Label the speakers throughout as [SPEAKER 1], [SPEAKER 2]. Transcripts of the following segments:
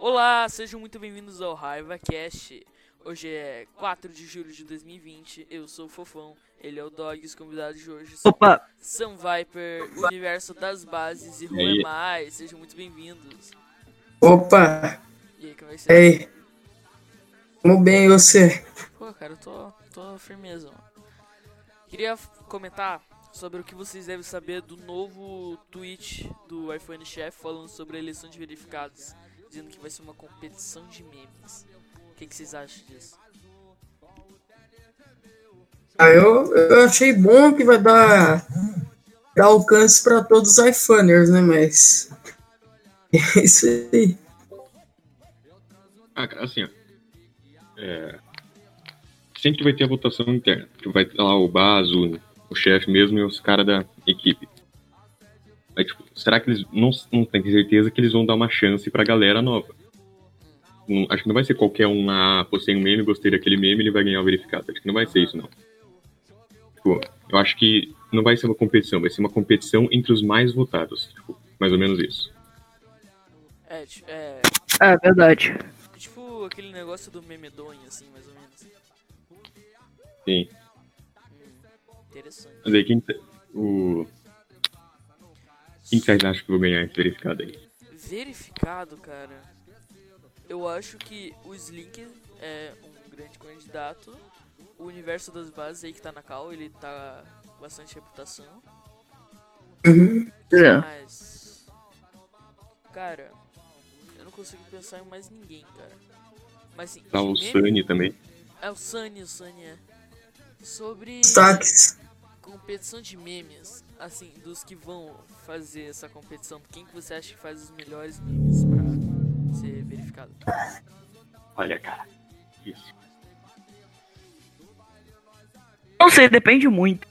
[SPEAKER 1] Olá, sejam muito bem-vindos ao Raiva Cast. Hoje é 4 de julho de 2020. Eu sou o Fofão, ele é o Dog, os convidados de hoje são
[SPEAKER 2] Opa,
[SPEAKER 1] Sam Viper, Universo das Bases e
[SPEAKER 3] E aí?
[SPEAKER 1] Ruemai. Sejam muito bem-vindos.
[SPEAKER 4] Opa!
[SPEAKER 1] E aí, como é que você
[SPEAKER 4] Ei! Como bem e você?
[SPEAKER 1] Pô, cara, eu tô, tô firmeza. Queria comentar sobre o que vocês devem saber do novo tweet do iPhone Chef falando sobre a eleição de verificados, dizendo que vai ser uma competição de memes. O que, que vocês acham disso?
[SPEAKER 4] Ah, eu, eu achei bom que vai dar, dar alcance para todos os iPhoners, né? Mas. É isso aí.
[SPEAKER 3] Ah, cara, assim, ó. É, sempre vai ter a votação interna. Que vai ter lá o Baso, o chefe mesmo e os caras da equipe. Mas, tipo, será que eles não, não tem certeza que eles vão dar uma chance pra galera nova? Não- acho que não vai ser qualquer um lá, ah, postei um meme, gostei daquele meme, ele vai ganhar o verificado. Acho que não vai ser isso, não. Tipo, eu acho que não vai ser uma competição, vai ser uma competição entre os mais votados. Tipo, mais ou menos isso.
[SPEAKER 1] É, é
[SPEAKER 2] é verdade.
[SPEAKER 1] tipo aquele negócio do memedonho, assim, mais ou menos.
[SPEAKER 3] Sim.
[SPEAKER 1] Hum, interessante.
[SPEAKER 3] Mas aí, quem, o, quem que vocês acham que vai ganhar esse verificado aí?
[SPEAKER 1] Verificado, cara. Eu acho que o Slink é um grande candidato. O universo das bases aí que tá na cal, ele tá com bastante reputação.
[SPEAKER 4] Uhum.
[SPEAKER 2] É.
[SPEAKER 1] Mas. Cara, eu não consigo pensar em mais ninguém, cara. Mas assim,
[SPEAKER 3] Tá o Sunny também.
[SPEAKER 1] É o Sunny, o Sunny é. Sobre
[SPEAKER 4] Destaques.
[SPEAKER 1] competição de memes, assim, dos que vão fazer essa competição, quem que você acha que faz os melhores memes pra ser verificado?
[SPEAKER 3] Olha, cara. Isso.
[SPEAKER 2] Não sei, depende muito.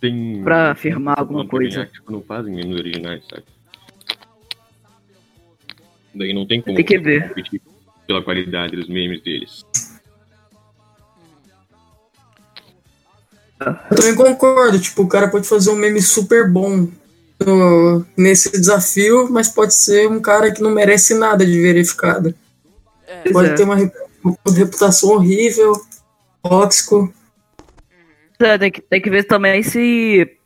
[SPEAKER 3] Tem.
[SPEAKER 2] Pra afirmar alguma
[SPEAKER 3] não,
[SPEAKER 2] coisa.
[SPEAKER 3] Tipo, não fazem memes originais, sabe? Daí não tem como
[SPEAKER 2] Tem que ver.
[SPEAKER 3] competir pela qualidade dos memes deles.
[SPEAKER 4] Eu também concordo. Tipo, o cara pode fazer um meme super bom no- nesse desafio, mas pode ser um cara que não merece nada de verificado.
[SPEAKER 1] É,
[SPEAKER 4] Pode
[SPEAKER 2] é.
[SPEAKER 4] ter uma, rep- uma reputação horrível, tóxico.
[SPEAKER 2] É, tem, que, tem que ver também se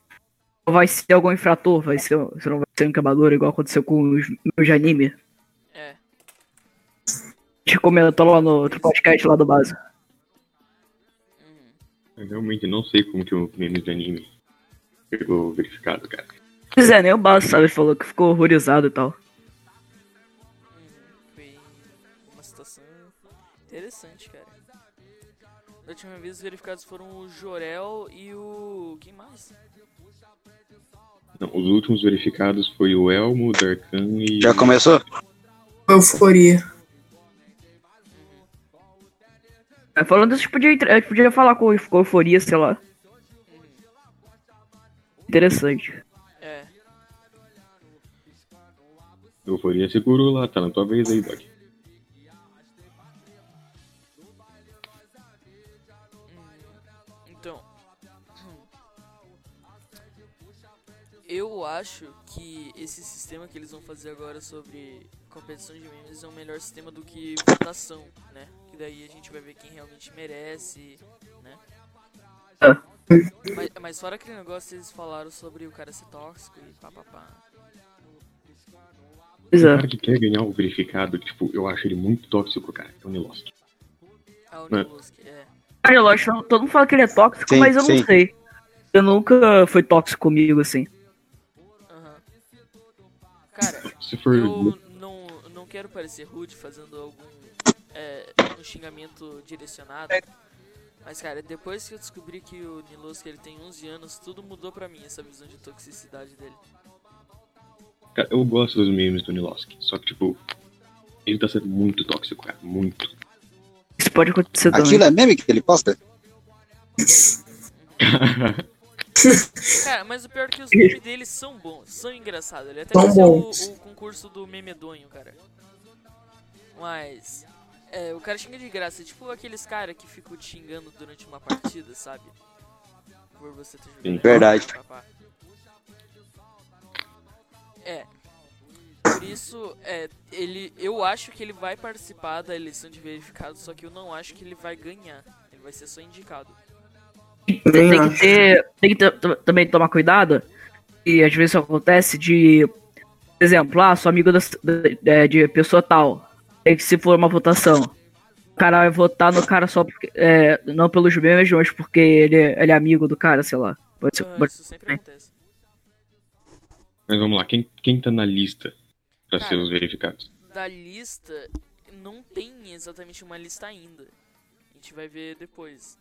[SPEAKER 2] vai ser algum infrator, vai ser, se não vai ser um quebrador, igual aconteceu com os meus de anime.
[SPEAKER 1] é.
[SPEAKER 2] A gente comentou lá no outro podcast lá do base.
[SPEAKER 3] Eu realmente não sei como que o meme de anime pegou verificado, cara.
[SPEAKER 2] Pois é, nem o base, sabe? Falou que ficou horrorizado e tal.
[SPEAKER 1] Foi uma situação interessante, cara. Da última vez os verificados foram o Jorel e o. Quem mais?
[SPEAKER 3] Não, os últimos verificados foi o Elmo, o Darkan e.
[SPEAKER 5] Já começou?
[SPEAKER 4] Euforia.
[SPEAKER 2] Falando gente podia, a gente podia falar com, com euforia, sei lá. Interessante.
[SPEAKER 1] É.
[SPEAKER 3] Euforia segurou lá, tá na tua vez aí, Doc.
[SPEAKER 1] Então. Eu acho que esse sistema que eles vão fazer agora sobre competição de memes é um melhor sistema do que votação, né? Que daí a gente vai ver quem realmente merece, né?
[SPEAKER 2] Ah.
[SPEAKER 1] Mas, mas fora aquele negócio que eles falaram sobre o cara ser tóxico e papapá.
[SPEAKER 2] Pois
[SPEAKER 3] O
[SPEAKER 2] é.
[SPEAKER 3] cara que quer ganhar o verificado, tipo, eu acho ele muito tóxico, cara. É o Nilosk.
[SPEAKER 1] Ah, o
[SPEAKER 3] É.
[SPEAKER 1] Nilusk, é.
[SPEAKER 2] Olha, lógico, todo mundo fala que ele é tóxico,
[SPEAKER 5] Sim,
[SPEAKER 2] mas eu não
[SPEAKER 5] sim.
[SPEAKER 2] sei. Eu nunca foi tóxico comigo, assim.
[SPEAKER 1] Aham. Cara,
[SPEAKER 3] Se for.
[SPEAKER 1] Eu não, não quero parecer rude fazendo algum é, um xingamento direcionado. Mas, cara, depois que eu descobri que o Nilosk ele tem 11 anos, tudo mudou pra mim, essa visão de toxicidade dele.
[SPEAKER 3] Cara, eu gosto dos memes do Nilosk. Só que, tipo, ele tá sendo muito tóxico, cara. Muito.
[SPEAKER 2] Isso pode acontecer também.
[SPEAKER 5] Aquilo é meme que ele posta?
[SPEAKER 1] Cara, mas o pior é que os memes dele são bons, são engraçados. Ele até
[SPEAKER 4] São
[SPEAKER 1] o, o concurso do memedonho, cara. Mas, é, o cara xinga de graça. Tipo aqueles caras que ficam te xingando durante uma partida, sabe? Por você ter jogado.
[SPEAKER 3] Sim.
[SPEAKER 5] Verdade.
[SPEAKER 1] É. Por isso, é, ele, eu acho que ele vai participar da eleição de verificado, só que eu não acho que ele vai ganhar. Ele vai ser só indicado.
[SPEAKER 2] Tem que ter. Tem que ter- também tomar cuidado. E às vezes isso acontece de. Por exemplo, ah, sou amigo da, da- é, de pessoa tal. Aí que se for uma votação. O cara vai votar no cara só porque. é, não pelos memes, mas porque ele, é- ele é amigo do cara, sei lá. Pode ser.
[SPEAKER 1] Ah,
[SPEAKER 2] pode-
[SPEAKER 1] isso sempre acontece.
[SPEAKER 3] Mas vamos lá, quem, quem tá na lista pra
[SPEAKER 1] Cara.
[SPEAKER 3] ser os verificados?
[SPEAKER 1] Da lista, não tem exatamente uma lista ainda. A gente vai ver depois.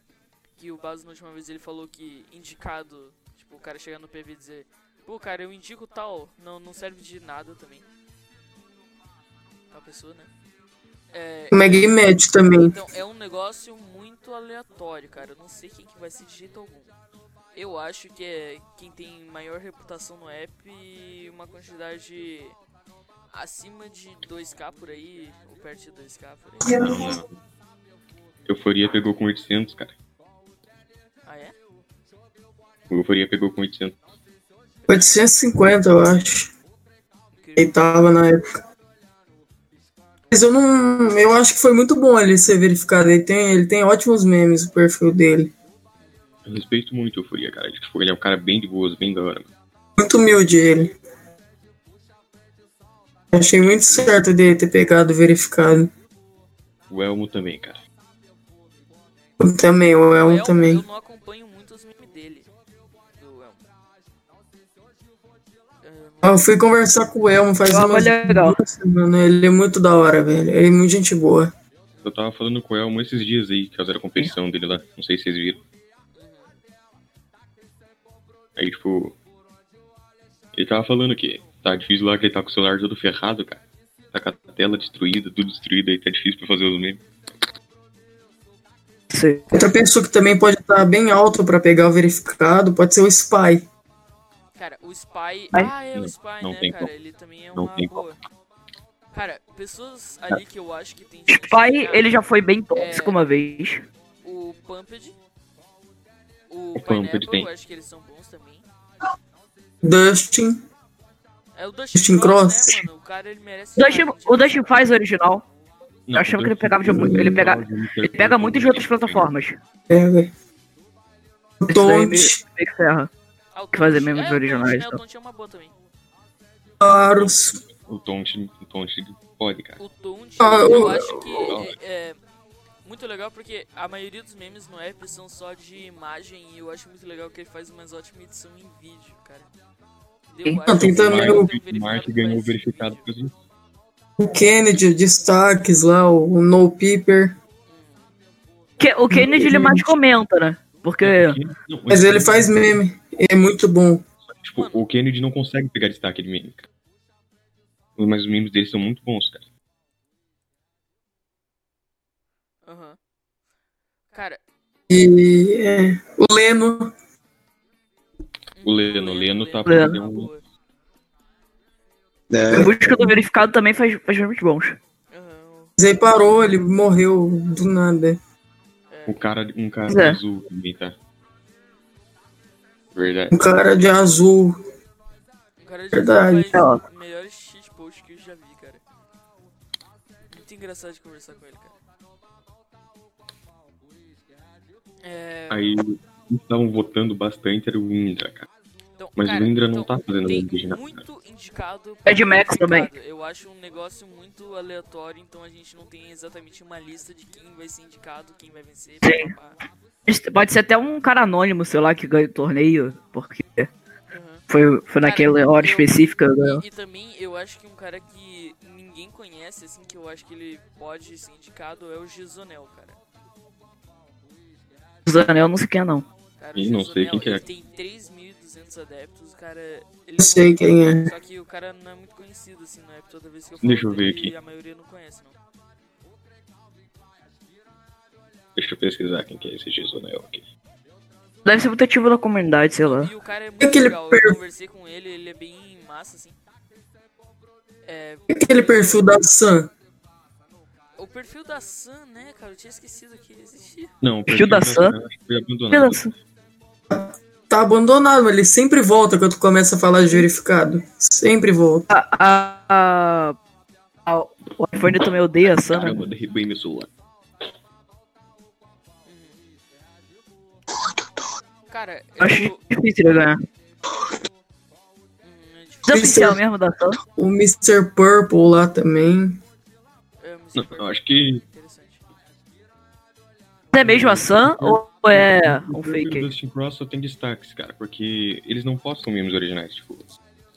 [SPEAKER 1] Que o Baso, na última vez, ele falou que indicado, tipo, o cara chegar no PV e dizer, pô, cara, eu indico tal, não, não serve de nada também. Tal pessoa, né? É,
[SPEAKER 4] O Mag Match também.
[SPEAKER 1] Então, é um negócio muito aleatório, cara. Eu não sei quem que vai ser de jeito algum. Eu acho que é quem tem maior reputação no app e uma quantidade acima de 2k por aí, ou perto de 2k por aí.
[SPEAKER 3] Euforia pegou com 800, cara. O Euforia pegou com 800.
[SPEAKER 4] 850, eu acho. Ele tava na época. Mas eu não. Eu acho que foi muito bom ele ser verificado. Ele tem, ele tem ótimos memes, o perfil dele.
[SPEAKER 3] Eu respeito muito o Euforia, cara. Tipo, ele é um cara bem de boas, bem da hora. mano.
[SPEAKER 4] Muito humilde ele. Achei muito certo dele ter pegado verificado.
[SPEAKER 3] O Elmo também, cara.
[SPEAKER 4] Também, o
[SPEAKER 1] O
[SPEAKER 4] Elmo
[SPEAKER 1] Elmo,
[SPEAKER 4] também.
[SPEAKER 1] Eu não
[SPEAKER 4] Eu fui conversar com o Elmo faz
[SPEAKER 2] Ah, mas legal.
[SPEAKER 4] duas semanas. Ele é muito da hora, velho. Ele é muito gente boa.
[SPEAKER 3] Eu tava falando com o Elmo esses dias aí, que fizeram a competição dele lá. Não sei se vocês viram. Aí, tipo. Ele tava falando que tá difícil lá, que ele tá com o celular todo ferrado, cara. Tá com a tela destruída, tudo destruído aí, tá difícil pra fazer os memes.
[SPEAKER 4] Outra pessoa que também pode estar bem alto pra pegar o verificado pode ser o Spy.
[SPEAKER 1] Cara, o Spy.
[SPEAKER 2] Ai.
[SPEAKER 1] Ah, é o Spy,
[SPEAKER 3] não
[SPEAKER 1] né,
[SPEAKER 3] tem
[SPEAKER 1] cara?
[SPEAKER 3] como.
[SPEAKER 1] Ele também é
[SPEAKER 3] Não
[SPEAKER 1] uma
[SPEAKER 3] tem
[SPEAKER 1] boa. Cara, pessoas ali que eu acho que tem.
[SPEAKER 2] O Spy, ele já foi bem tóxico
[SPEAKER 1] É.
[SPEAKER 2] uma vez.
[SPEAKER 1] O Pumped. O,
[SPEAKER 3] O Pumped
[SPEAKER 1] Pineapple,
[SPEAKER 3] tem.
[SPEAKER 1] eu acho que eles são bons também.
[SPEAKER 4] Dustin.
[SPEAKER 1] É o Dustin,
[SPEAKER 4] Dustin
[SPEAKER 1] Cross,
[SPEAKER 4] Cross.
[SPEAKER 1] né, mano? O cara, ele merece...
[SPEAKER 2] O Dustin, o Dustin faz o original.
[SPEAKER 3] Não,
[SPEAKER 2] Eu achava que ele pegava de muito. Ele pega, ele pega muito de outras plataformas.
[SPEAKER 4] Pega. O
[SPEAKER 2] Isso daí me, me ferra.
[SPEAKER 1] Ah, o
[SPEAKER 2] que fazer memes
[SPEAKER 1] é, o
[SPEAKER 2] originais,
[SPEAKER 1] Tont, né?
[SPEAKER 2] então.
[SPEAKER 1] O Tont é uma boa também.
[SPEAKER 4] Varus.
[SPEAKER 3] O Tonte, o Tonte pode, cara.
[SPEAKER 1] O
[SPEAKER 4] Ah,
[SPEAKER 1] eu acho que é, é muito legal porque a maioria dos memes no app são só de imagem e eu acho muito legal que ele faz uma ótima edição em vídeo, cara.
[SPEAKER 2] Não,
[SPEAKER 4] tem também o-
[SPEAKER 3] O Mark ganhou o verificado por disso.
[SPEAKER 4] O Kennedy, destaques lá, o No Peeper.
[SPEAKER 2] Que, o Kennedy ele mais comenta, né? Porque.
[SPEAKER 3] Não,
[SPEAKER 4] Mas ele faz meme. É muito bom.
[SPEAKER 3] Tipo, o Kennedy não consegue pegar destaque de meme, cara. Mas os memes dele são muito bons, cara.
[SPEAKER 1] Aham. Cara,
[SPEAKER 4] E é, o Leno.
[SPEAKER 3] O Leno, o Leno tá
[SPEAKER 1] Leno é
[SPEAKER 3] um-.
[SPEAKER 4] É,
[SPEAKER 2] A busca do verificado também faz, faz muito bons.
[SPEAKER 1] Aham,
[SPEAKER 4] mas aí parou, ele morreu do nada.
[SPEAKER 3] O cara, um cara
[SPEAKER 2] É.
[SPEAKER 3] azul também, tá? Verdade.
[SPEAKER 4] Um cara de azul.
[SPEAKER 1] O cara de
[SPEAKER 4] Verdade.
[SPEAKER 1] faz
[SPEAKER 2] Ó.
[SPEAKER 1] o melhor shitpost que eu já vi, cara. Muito engraçado de conversar com ele, cara. É,
[SPEAKER 3] Aí, estavam votando bastante, era o Indra, cara.
[SPEAKER 1] então,
[SPEAKER 3] Mas
[SPEAKER 1] cara,
[SPEAKER 3] o Indra não
[SPEAKER 1] então,
[SPEAKER 3] tá fazendo
[SPEAKER 1] tem muito indicado.
[SPEAKER 2] É
[SPEAKER 1] de
[SPEAKER 2] Max também.
[SPEAKER 1] Eu acho um negócio muito aleatório, então a gente não tem exatamente uma lista de quem vai ser indicado, quem vai vencer.
[SPEAKER 2] Sim. Pode ser até um cara anônimo, sei lá, que ganha o torneio, porque
[SPEAKER 1] uhum.
[SPEAKER 2] foi, foi naquela hora
[SPEAKER 1] eu,
[SPEAKER 2] específica. Né?
[SPEAKER 1] E, e também eu acho que um cara que ninguém conhece, assim, que eu acho que ele pode ser indicado é o Gisonel, cara.
[SPEAKER 2] Gisonel não sei quem é, não.
[SPEAKER 1] Cara,
[SPEAKER 3] Ih, não sei quem que é.
[SPEAKER 1] tem 400 adeptos, o cara. Ele...
[SPEAKER 4] Eu sei quem é.
[SPEAKER 1] Só que o cara não é muito conhecido, assim, não é toda vez que eu falo Deixa
[SPEAKER 3] eu ver aqui.
[SPEAKER 1] a maioria não conhece, não.
[SPEAKER 3] Deixa eu pesquisar quem que é esse Gisonel aqui.
[SPEAKER 2] Deve ser muito da comunidade, sei lá.
[SPEAKER 1] E o cara é muito
[SPEAKER 4] Aquele
[SPEAKER 1] legal,
[SPEAKER 4] per...
[SPEAKER 1] eu conversei com ele, ele é bem massa, assim. É...
[SPEAKER 4] Aquele perfil da Sam.
[SPEAKER 1] O perfil da Sam, né, cara? Eu tinha esquecido que existia.
[SPEAKER 3] Não, o
[SPEAKER 2] perfil, da Sam.
[SPEAKER 3] Foi abandonado.
[SPEAKER 4] Tá abandonado, mas ele sempre volta quando tu começa a falar de verificado. Sempre volta.
[SPEAKER 2] A, a, a- a- o iPhone também odeia a Sam, né?
[SPEAKER 3] Caramba, derrubei meu celular.
[SPEAKER 1] Cara,
[SPEAKER 2] Eu Acho difícil ele ganhar.
[SPEAKER 1] é.
[SPEAKER 2] Desoficial mesmo da Sam.
[SPEAKER 4] O Mr. Purple lá também.
[SPEAKER 1] É,
[SPEAKER 3] Não, eu acho que.
[SPEAKER 2] É mesmo a Sam ou é um
[SPEAKER 3] o
[SPEAKER 2] fake? aí?
[SPEAKER 3] Dustin Cross só tem destaques, cara, porque eles não postam memes originais, tipo.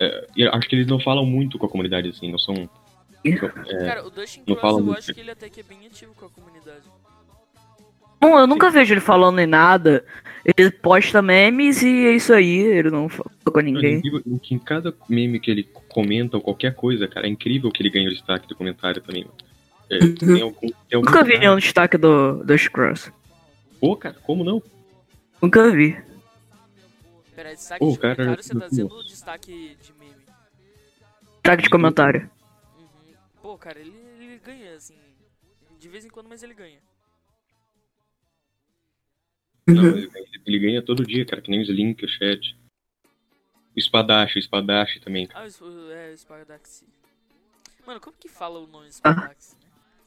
[SPEAKER 3] é, e acho que eles não falam muito com a comunidade, assim, não são. É,
[SPEAKER 1] Cara, o Dustin
[SPEAKER 3] não
[SPEAKER 1] Cross eu
[SPEAKER 3] muito.
[SPEAKER 1] acho que ele até que é bem ativo com a comunidade.
[SPEAKER 2] Bom, eu nunca vejo ele falando em nada. Ele posta memes e é isso aí. Ele não fala com
[SPEAKER 3] É
[SPEAKER 2] ninguém.
[SPEAKER 3] incrível que em cada meme que ele comenta ou qualquer coisa, cara, é incrível que ele ganha o destaque do comentário também. mano. É, tem algum, tem algum
[SPEAKER 2] Nunca vi nenhum destaque do, do Cross.
[SPEAKER 3] Pô, cara, como não?
[SPEAKER 2] Nunca vi.
[SPEAKER 1] Pera, destaque
[SPEAKER 3] Ô,
[SPEAKER 1] de
[SPEAKER 3] cara,
[SPEAKER 1] comentário, você tá dizendo o destaque de meme.
[SPEAKER 2] Destaque de comentário.
[SPEAKER 1] Uhum. Pô, cara, ele, ele ganha, assim. De vez em quando, mas ele ganha.
[SPEAKER 3] Não,
[SPEAKER 4] Uhum.
[SPEAKER 3] ele, ganha- ele ganha todo dia, cara, que nem os links, o chat. O espadache, o espadache também.
[SPEAKER 1] Ah, isso é o Spadaxi. Mano, como que fala o nome
[SPEAKER 2] Ah.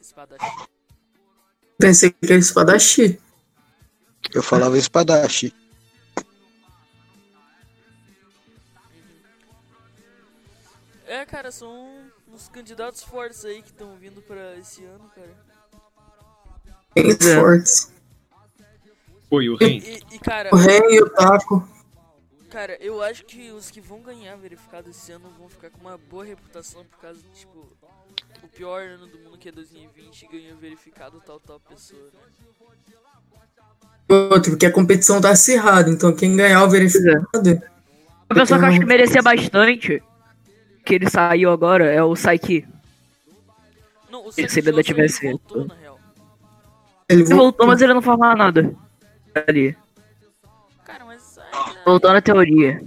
[SPEAKER 1] Spadaxi? né?
[SPEAKER 4] Pensei que era espadachim.
[SPEAKER 5] Eu falava espadache.
[SPEAKER 1] É, cara, são uns candidatos fortes aí que estão vindo pra esse ano, cara.
[SPEAKER 4] Bem
[SPEAKER 2] É.
[SPEAKER 4] fortes.
[SPEAKER 3] E o Ren?
[SPEAKER 1] E, e, cara,
[SPEAKER 4] O Ren e o Taco.
[SPEAKER 1] cara, eu acho que os que vão ganhar verificado esse ano vão ficar com uma boa reputação por causa, tipo, o pior ano do mundo que é 2020 ganhou verificado tal tal pessoa, né?
[SPEAKER 4] Outro, porque a competição tá acirrada. Então quem ganhar o verificado.
[SPEAKER 2] Uma pessoa que eu acho que merecia bastante, que ele saiu agora, é o Saiki.
[SPEAKER 1] Não, o
[SPEAKER 2] Se ele ainda
[SPEAKER 1] Johnson,
[SPEAKER 2] tivesse-
[SPEAKER 1] ele voltou, na real.
[SPEAKER 4] Ele
[SPEAKER 2] Ele voltou, mas ele não mais nada. Ali.
[SPEAKER 1] Cara, mas ainda,
[SPEAKER 2] Voltou na teoria.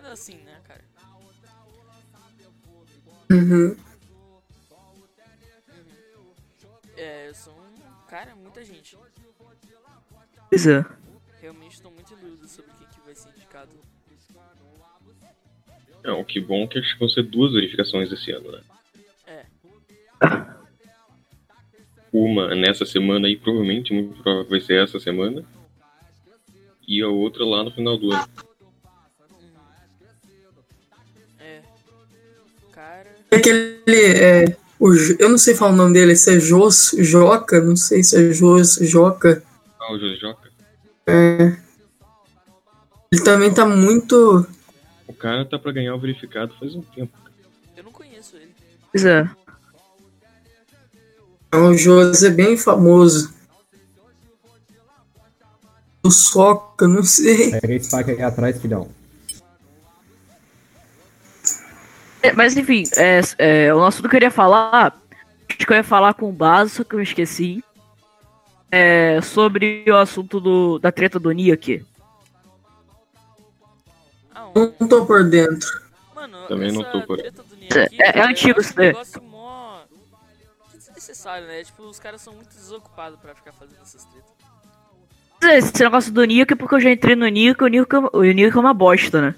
[SPEAKER 1] ainda assim, né, cara?
[SPEAKER 4] Uhum.
[SPEAKER 2] Pois é.
[SPEAKER 1] Realmente estou muito dúvida sobre quem que vai ser indicado.
[SPEAKER 3] Não, que bom que acho que vão ser duas verificações esse ano, né?
[SPEAKER 1] É.
[SPEAKER 3] Uma nessa semana aí, provavelmente, muito provável vai ser essa semana. E a outra lá no final do ano.
[SPEAKER 1] É. Cara.
[SPEAKER 4] Aquele. É, o, eu não sei falar o nome dele, se é Jos, Joca, não sei se é Jos, Joca.
[SPEAKER 3] Ah, o Jojoca.
[SPEAKER 4] É, ele também tá muito.
[SPEAKER 3] O cara tá pra ganhar o verificado faz um tempo.
[SPEAKER 1] Eu não conheço ele.
[SPEAKER 2] Pois é.
[SPEAKER 4] O Jos é bem famoso. O Soca, não sei.
[SPEAKER 6] Pega esse pack aí atrás, filhão.
[SPEAKER 2] É, Mas enfim, é, é, o assunto que eu queria falar, acho que eu ia falar com o Baso, só que eu esqueci. É, sobre o assunto do, da treta do Niak.
[SPEAKER 1] Ah, um,
[SPEAKER 4] Não tô por dentro.
[SPEAKER 1] mano,
[SPEAKER 3] Também não tô por-
[SPEAKER 1] treta do Nick
[SPEAKER 2] É-
[SPEAKER 1] aqui,
[SPEAKER 2] é- é antigo isso
[SPEAKER 1] um
[SPEAKER 2] daí.
[SPEAKER 1] negócio mó desnecessário, né? Tipo, os caras são muito desocupados pra ficar fazendo essas tretas.
[SPEAKER 2] Esse negócio do Niak, porque eu já entrei no Niak, o Niak, o Niak é uma bosta, né?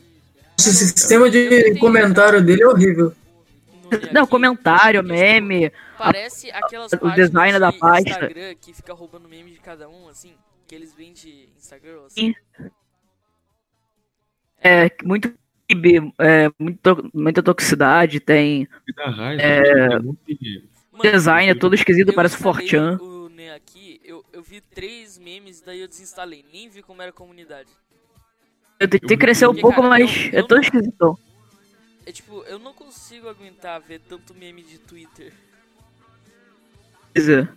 [SPEAKER 4] O sistema de comentário dele é horrível.
[SPEAKER 2] Não,
[SPEAKER 1] aqui,
[SPEAKER 2] comentário,
[SPEAKER 1] porque,
[SPEAKER 2] meme.
[SPEAKER 1] Parece aquelas
[SPEAKER 2] o design
[SPEAKER 1] de
[SPEAKER 2] da pasta.
[SPEAKER 1] Instagram que fica roubando meme de cada um, assim, que eles vendem Instagram, assim.
[SPEAKER 2] Sim. É, muito é, muito, muita toxicidade, tem
[SPEAKER 3] raiva.
[SPEAKER 2] É.
[SPEAKER 3] né? Muito-
[SPEAKER 1] Mano,
[SPEAKER 2] design é todo esquisito, parece Fortran.
[SPEAKER 1] O Neo aqui, eu, eu vi três memes, daí eu desinstalei. Nem vi como era a comunidade.
[SPEAKER 2] Eu tentei crescer um pouco,
[SPEAKER 1] cara,
[SPEAKER 2] mas
[SPEAKER 1] eu-
[SPEAKER 2] é
[SPEAKER 1] eu
[SPEAKER 2] todo
[SPEAKER 1] não-
[SPEAKER 2] esquisitão.
[SPEAKER 1] É tipo, eu não consigo aguentar ver tanto meme de Twitter.
[SPEAKER 2] Quer dizer.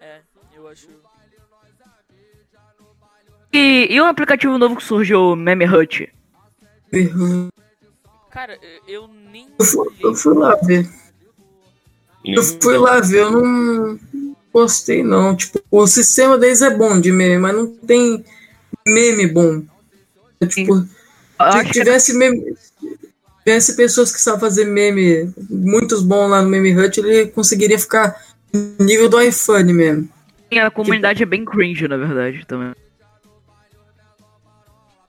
[SPEAKER 1] É, eu acho.
[SPEAKER 2] E, e um aplicativo novo que surgiu, o Meme Hut?
[SPEAKER 1] Cara, eu, eu nem
[SPEAKER 4] Eu fui, eu fui lá ver. Eu fui lá ver, eu não gostei não. Tipo, o sistema deles é bom de meme, mas não tem meme bom. É, tipo, se tivesse meme. Tivesse pessoas que sabem fazer meme, muitos bons lá no Meme Hut, ele conseguiria ficar no nível do iPhone mesmo.
[SPEAKER 2] a comunidade é bem cringe, na verdade, também.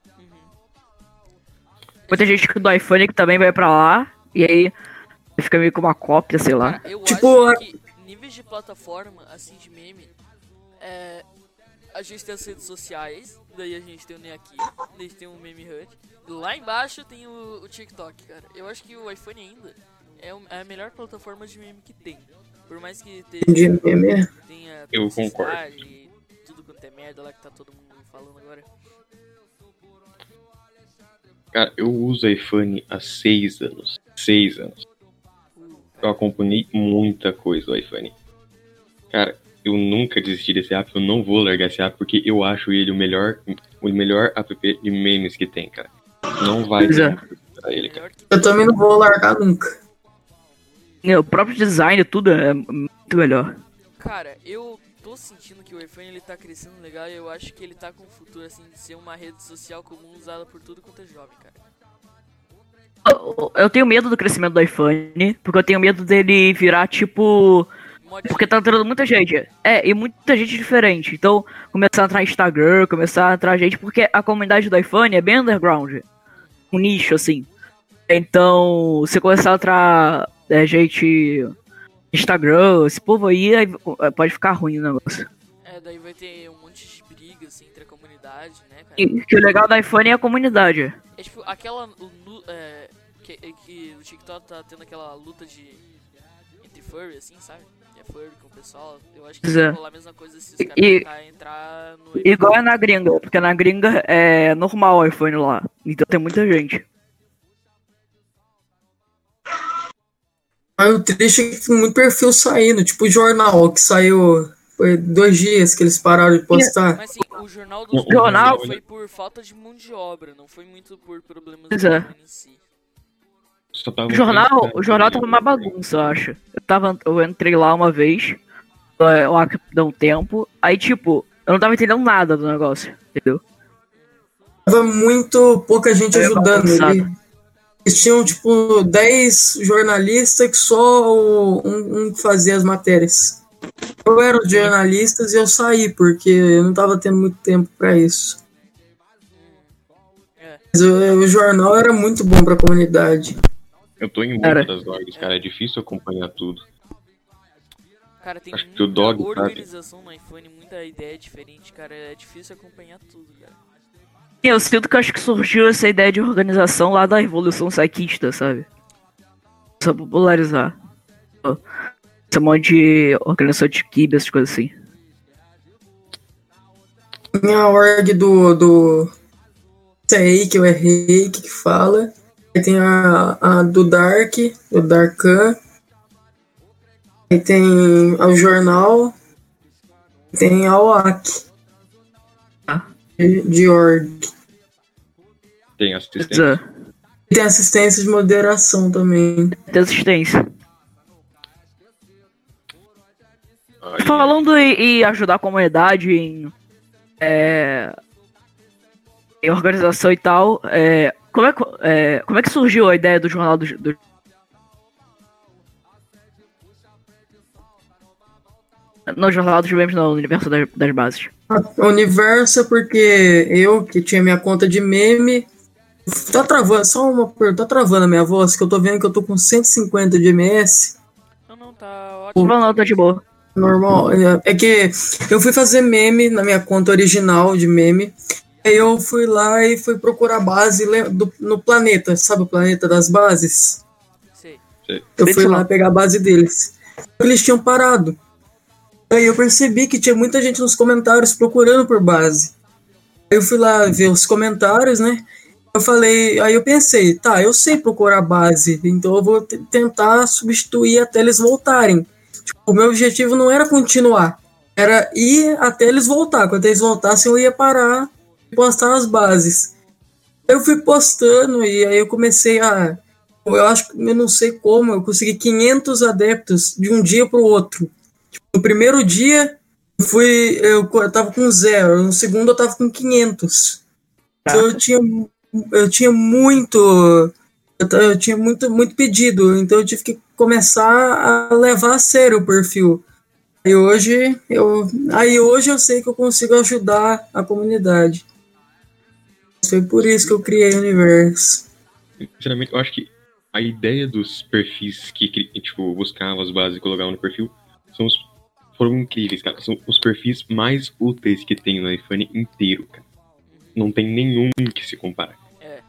[SPEAKER 1] Uhum.
[SPEAKER 2] Muita gente do iPhone que também vai pra lá, e aí fica meio com uma cópia, sei lá.
[SPEAKER 1] Cara, eu
[SPEAKER 4] Tipo,
[SPEAKER 1] acho que níveis de plataforma, assim, de meme, é, a gente tem as redes sociais, daí a gente tem o Neaki, daí a gente tem o Meme Hut, e lá embaixo tem o, o TikTok, cara. Eu acho que o iPhone ainda é, o- é a melhor plataforma de meme que tem. Por mais que
[SPEAKER 4] De
[SPEAKER 1] tenha,
[SPEAKER 4] meme.
[SPEAKER 1] tenha
[SPEAKER 3] Eu
[SPEAKER 1] toxicidade e tudo quanto é merda lá que tá todo mundo falando agora.
[SPEAKER 3] Cara, eu uso iPhone há seis anos. Seis anos. Eu acompanhei muita coisa do iPhone. Cara, eu nunca desisti desse app, eu não vou largar esse app porque eu acho ele o melhor, o melhor app de memes que tem, cara. Não vai
[SPEAKER 2] é.
[SPEAKER 3] pra ele, cara.
[SPEAKER 4] Eu também não vou largar nunca.
[SPEAKER 2] O próprio design, tudo é muito melhor.
[SPEAKER 1] Cara, eu tô sentindo que o iPhone ele tá crescendo legal e eu acho que ele tá com o futuro assim de ser uma rede social comum usada por tudo quanto é jovem, cara.
[SPEAKER 2] Eu- Eu tenho medo do crescimento do iPhone, porque eu tenho medo dele virar tipo. Porque tá entrando muita gente. É, e muita gente diferente. Então, começar a entrar Instagram, começar a entrar gente, porque a comunidade do iPhone é bem underground. Um nicho, assim. Então, se começar a entrar é, gente. Instagram, esse povo aí, aí pode ficar ruim o negócio.
[SPEAKER 1] É, daí vai ter um monte de briga assim entre a comunidade, né, cara?
[SPEAKER 2] E que o legal do iPhone é a comunidade.
[SPEAKER 1] É tipo aquela é, que, que o TikTok tá tendo aquela luta de entre furry assim, sabe? Furry com o pessoal. Eu acho que
[SPEAKER 2] é.
[SPEAKER 1] vai rolar a mesma coisa se os caras entrar no
[SPEAKER 2] Igual é na gringa, porque na gringa é normal o iPhone lá. Então tem muita gente.
[SPEAKER 4] Mas o triste é que tem muito perfil saindo, tipo o jornal que saiu. Foi dois dias que eles pararam de postar.
[SPEAKER 1] Mas assim, o jornal
[SPEAKER 3] O
[SPEAKER 1] do
[SPEAKER 2] jornal-
[SPEAKER 1] foi por falta de mão de obra, não foi muito por problemas do
[SPEAKER 2] é.
[SPEAKER 1] iPhone em si.
[SPEAKER 3] Só tava
[SPEAKER 2] O jornal, o jornal tava uma bagunça, eu acho. Eu, tava, eu entrei lá uma vez, lá que deu um tempo, aí tipo, eu não tava entendendo nada do negócio, entendeu?
[SPEAKER 4] Tava muito pouca gente
[SPEAKER 2] É,
[SPEAKER 4] ajudando. eles tinham, tipo, 10 jornalistas que só um, um que fazia as matérias. Eu era os jornalistas e eu saí, porque eu não tava tendo muito tempo pra isso.
[SPEAKER 1] É.
[SPEAKER 4] Mas o, o jornal era muito bom pra comunidade.
[SPEAKER 3] Eu tô em
[SPEAKER 2] Cara.
[SPEAKER 3] muitas das logs, cara. É difícil acompanhar tudo.
[SPEAKER 1] Cara, tem
[SPEAKER 3] Acho que o
[SPEAKER 1] muita
[SPEAKER 3] Dog sabe.
[SPEAKER 1] organização no iPhone, muita ideia diferente, cara. É difícil acompanhar tudo, cara.
[SPEAKER 2] Eu sinto que acho que surgiu essa ideia de organização lá da Revolução Saquista, sabe? Só popularizar. Esse monte de organização de kibe, essas coisas assim.
[SPEAKER 4] Tem a org do, do CI, que eu errei, que fala. Aí tem a, a do Dark, do Darkan. Aí tem o jornal. Tem a OAC.
[SPEAKER 2] Ah.
[SPEAKER 4] De, de org.
[SPEAKER 3] Tem
[SPEAKER 4] E tem assistência de moderação também.
[SPEAKER 2] tem assistência.
[SPEAKER 3] Aí,
[SPEAKER 2] Falando em, em ajudar a comunidade em, é, em organização e tal, é, como, é, que- é, como é que surgiu a ideia do jornal do, do- No jornal dos memes, não, no universo das, das bases.
[SPEAKER 4] O universo porque eu, que tinha minha conta de meme. Tá travando, só uma pergunta, tá travando a minha voz, que eu tô vendo que eu tô com 150 de MS.
[SPEAKER 1] Não, não, tá ótimo.
[SPEAKER 2] Não, não, tá de boa.
[SPEAKER 4] Normal. É que eu fui fazer meme na minha conta original de meme. Aí eu fui lá e fui procurar base le- do- no planeta, sabe o planeta das bases?
[SPEAKER 1] Sei.
[SPEAKER 4] Eu
[SPEAKER 2] Bem
[SPEAKER 4] fui lá pegar a base deles. Eles tinham parado. Aí eu percebi que tinha muita gente nos comentários procurando por base. Aí eu fui lá ver os comentários, né? Eu falei, aí eu pensei, tá, eu sei procurar base, então eu vou tentar substituir até eles voltarem. Tipo, o meu objetivo não era continuar, era ir até eles voltar. Quando eles voltassem, eu ia parar postar as bases. Eu fui postando e aí eu comecei a. Eu acho que eu não sei como, eu consegui 500 adeptos de um dia para o outro. Tipo, no primeiro dia, eu fui, eu, eu tava com zero, no segundo, eu tava com 500. Então eu tinha, eu tinha muito. Eu, eu tinha muito, muito pedido, então eu tive que começar a levar a sério o perfil. Aí hoje eu, aí hoje eu sei que eu consigo ajudar a comunidade. Foi por isso que eu criei o universo.
[SPEAKER 3] Sinceramente, eu acho que a ideia dos perfis que, tipo, buscavam as bases e colocavam no perfil são os, foram incríveis, cara. São os perfis mais úteis que tem no iPhone inteiro, cara. Não tem nenhum que se compara.
[SPEAKER 1] É.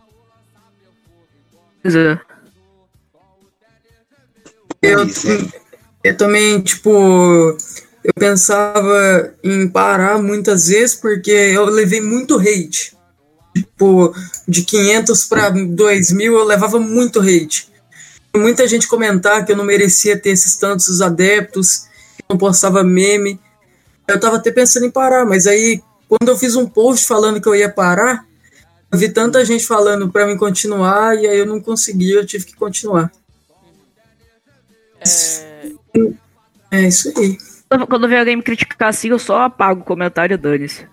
[SPEAKER 4] Eu,
[SPEAKER 5] Pois é.
[SPEAKER 4] eu também, tipo, eu pensava em parar muitas vezes porque eu levei muito hate. Tipo, de 500 para 2000 eu levava muito hate. Muita gente comentar que eu não merecia ter esses tantos adeptos, que eu não postava meme. Eu tava até pensando em parar, mas aí quando eu fiz um post falando que eu ia parar, eu vi tanta gente falando para mim continuar e aí eu não consegui, eu tive que continuar.
[SPEAKER 1] É,
[SPEAKER 4] É isso aí.
[SPEAKER 2] Quando- Quando vem alguém me criticar assim, eu só apago o comentário e dane-se.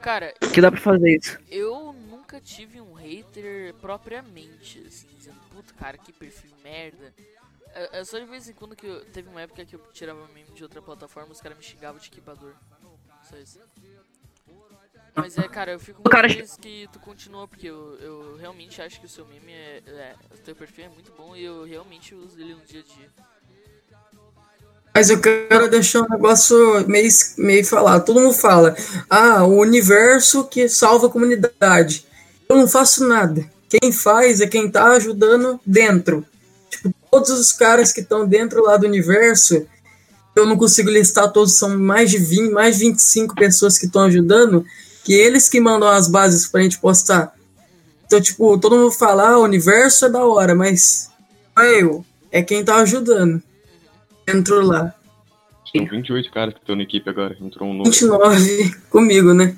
[SPEAKER 1] cara,
[SPEAKER 2] Que dá pra fazer isso.
[SPEAKER 1] eu propriamente, assim, dizendo, puta, cara, que perfil merda. É, é só de vez em quando que eu, teve uma época que eu tirava meme de outra plataforma, os caras me xingavam de equipador. Só isso. Mas é, cara, eu fico
[SPEAKER 2] O
[SPEAKER 1] muito
[SPEAKER 2] cara-
[SPEAKER 1] feliz que tu continua, porque eu, eu realmente acho que o seu meme é, é. O teu perfil é muito bom e eu realmente uso ele no dia a dia.
[SPEAKER 4] Mas eu quero deixar um negócio meio, meio falado. Todo mundo fala, ah, o universo que salva a comunidade. Eu não faço nada. Quem faz é quem tá ajudando dentro. Tipo, todos os caras que estão dentro lá do universo, eu não consigo listar todos, são mais de 20, mais de 25 pessoas que estão ajudando, que eles que mandam as bases pra gente postar. Então, tipo, todo mundo fala, ah, o universo é da hora, mas não é eu, é quem tá ajudando. Entrou lá.
[SPEAKER 3] São 28 caras que estão na equipe agora. Entrou um novo.
[SPEAKER 4] 29 comigo, né?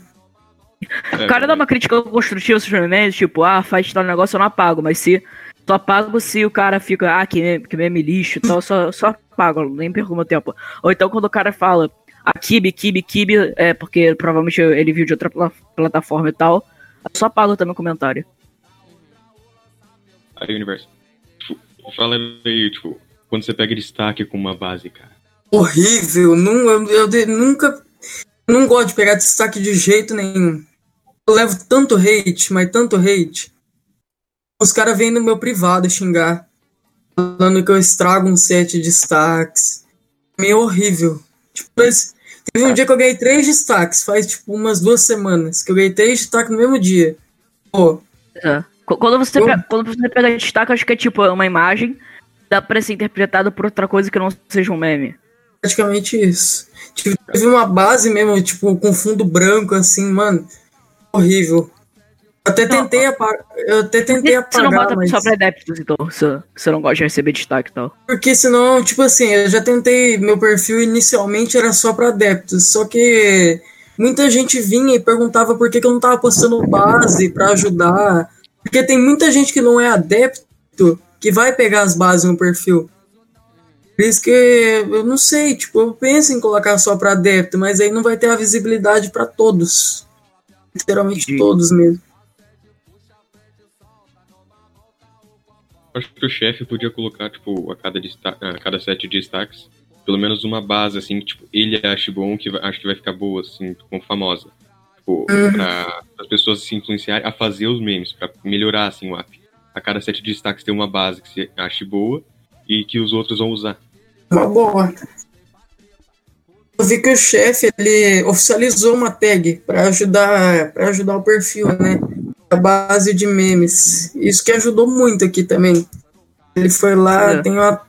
[SPEAKER 3] É,
[SPEAKER 2] O cara dá uma crítica construtiva sobre os memes, tipo, ah, faz tal negócio, eu não apago, mas se. Só apago se o cara fica, ah, que que meme lixo e tal, só, só apago, nem perco meu tempo. Ou então quando o cara fala, ah, Kibe, Kibe, Kibe, é porque provavelmente ele viu de outra pla- plataforma e tal, eu só apago também o comentário.
[SPEAKER 3] Aí, universo. Tipo, fala aí, tipo, quando você pega destaque com uma base, cara.
[SPEAKER 4] Horrível. Não, eu, eu de- nunca. Não gosto de pegar destaque de jeito nenhum. Eu levo tanto hate, mas tanto hate. Os caras vêm no meu privado xingar. Falando que eu estrago um set de destaques. Meio horrível. Tipo, teve um dia que eu ganhei três destaques. Faz tipo umas duas semanas. Que eu ganhei três destaques no mesmo dia. Pô,
[SPEAKER 2] É. Qu- Quando você,
[SPEAKER 4] Eu-
[SPEAKER 2] pega, quando você pega destaque, acho que é tipo uma imagem, dá pra ser interpretada por outra coisa que não seja um meme.
[SPEAKER 4] Praticamente isso. Tipo, teve uma base mesmo, tipo, com fundo branco, assim, mano. Horrível. Eu até
[SPEAKER 2] Não,
[SPEAKER 4] tentei apagar. Eu até tentei
[SPEAKER 2] Você não
[SPEAKER 4] apagar,
[SPEAKER 2] bota
[SPEAKER 4] mas.
[SPEAKER 2] só pra adeptos, então, se você não gosta de receber destaque e tal.
[SPEAKER 4] Porque senão, tipo assim, eu já tentei. Meu perfil inicialmente era só pra adeptos. Só que muita gente vinha e perguntava por que, que eu não tava postando base pra ajudar. Porque tem muita gente que não é adepto que vai pegar as bases no perfil. Por isso que eu não sei, tipo, eu penso em colocar só pra adepto, mas aí não vai ter a visibilidade pra todos. Literalmente
[SPEAKER 2] Entendi.
[SPEAKER 4] todos mesmo.
[SPEAKER 3] Acho que o chefe podia colocar, tipo, a cada, a cada sete destaques, pelo menos uma base, assim, que, tipo, ele acha bom, que vai- acho que vai ficar boa, assim, como famosa. Tipo,
[SPEAKER 4] Uhum.
[SPEAKER 3] pra as pessoas se influenciarem a fazer os memes, pra melhorar, assim, o app. A cada sete destaques tem uma base que você ache boa e que os outros vão usar.
[SPEAKER 4] Uma boa. Eu vi que o chefe ele oficializou uma tag para ajudar para ajudar o perfil, né? A base de memes. Isso que ajudou muito aqui também. Ele foi lá,
[SPEAKER 2] É.
[SPEAKER 4] tem uma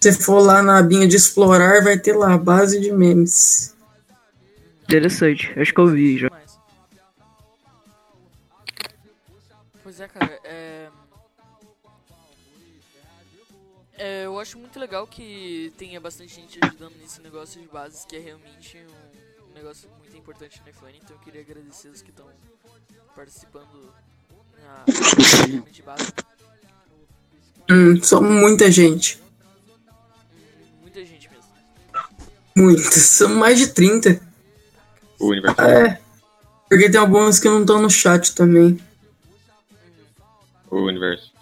[SPEAKER 4] se você for lá na abinha de explorar, vai ter lá base de memes.
[SPEAKER 2] Interessante, acho que eu vi já.
[SPEAKER 1] Acho muito legal que tenha bastante gente ajudando nesse negócio de bases, que é realmente um, um negócio muito importante no iPhone, então eu queria agradecer os que estão participando na de base.
[SPEAKER 4] Hum, são muita gente.
[SPEAKER 1] Hum, Muita gente mesmo.
[SPEAKER 4] Muitas. São mais de 30.
[SPEAKER 3] O universo.
[SPEAKER 4] É. Porque tem algumas que não estão no chat também.
[SPEAKER 3] O universo.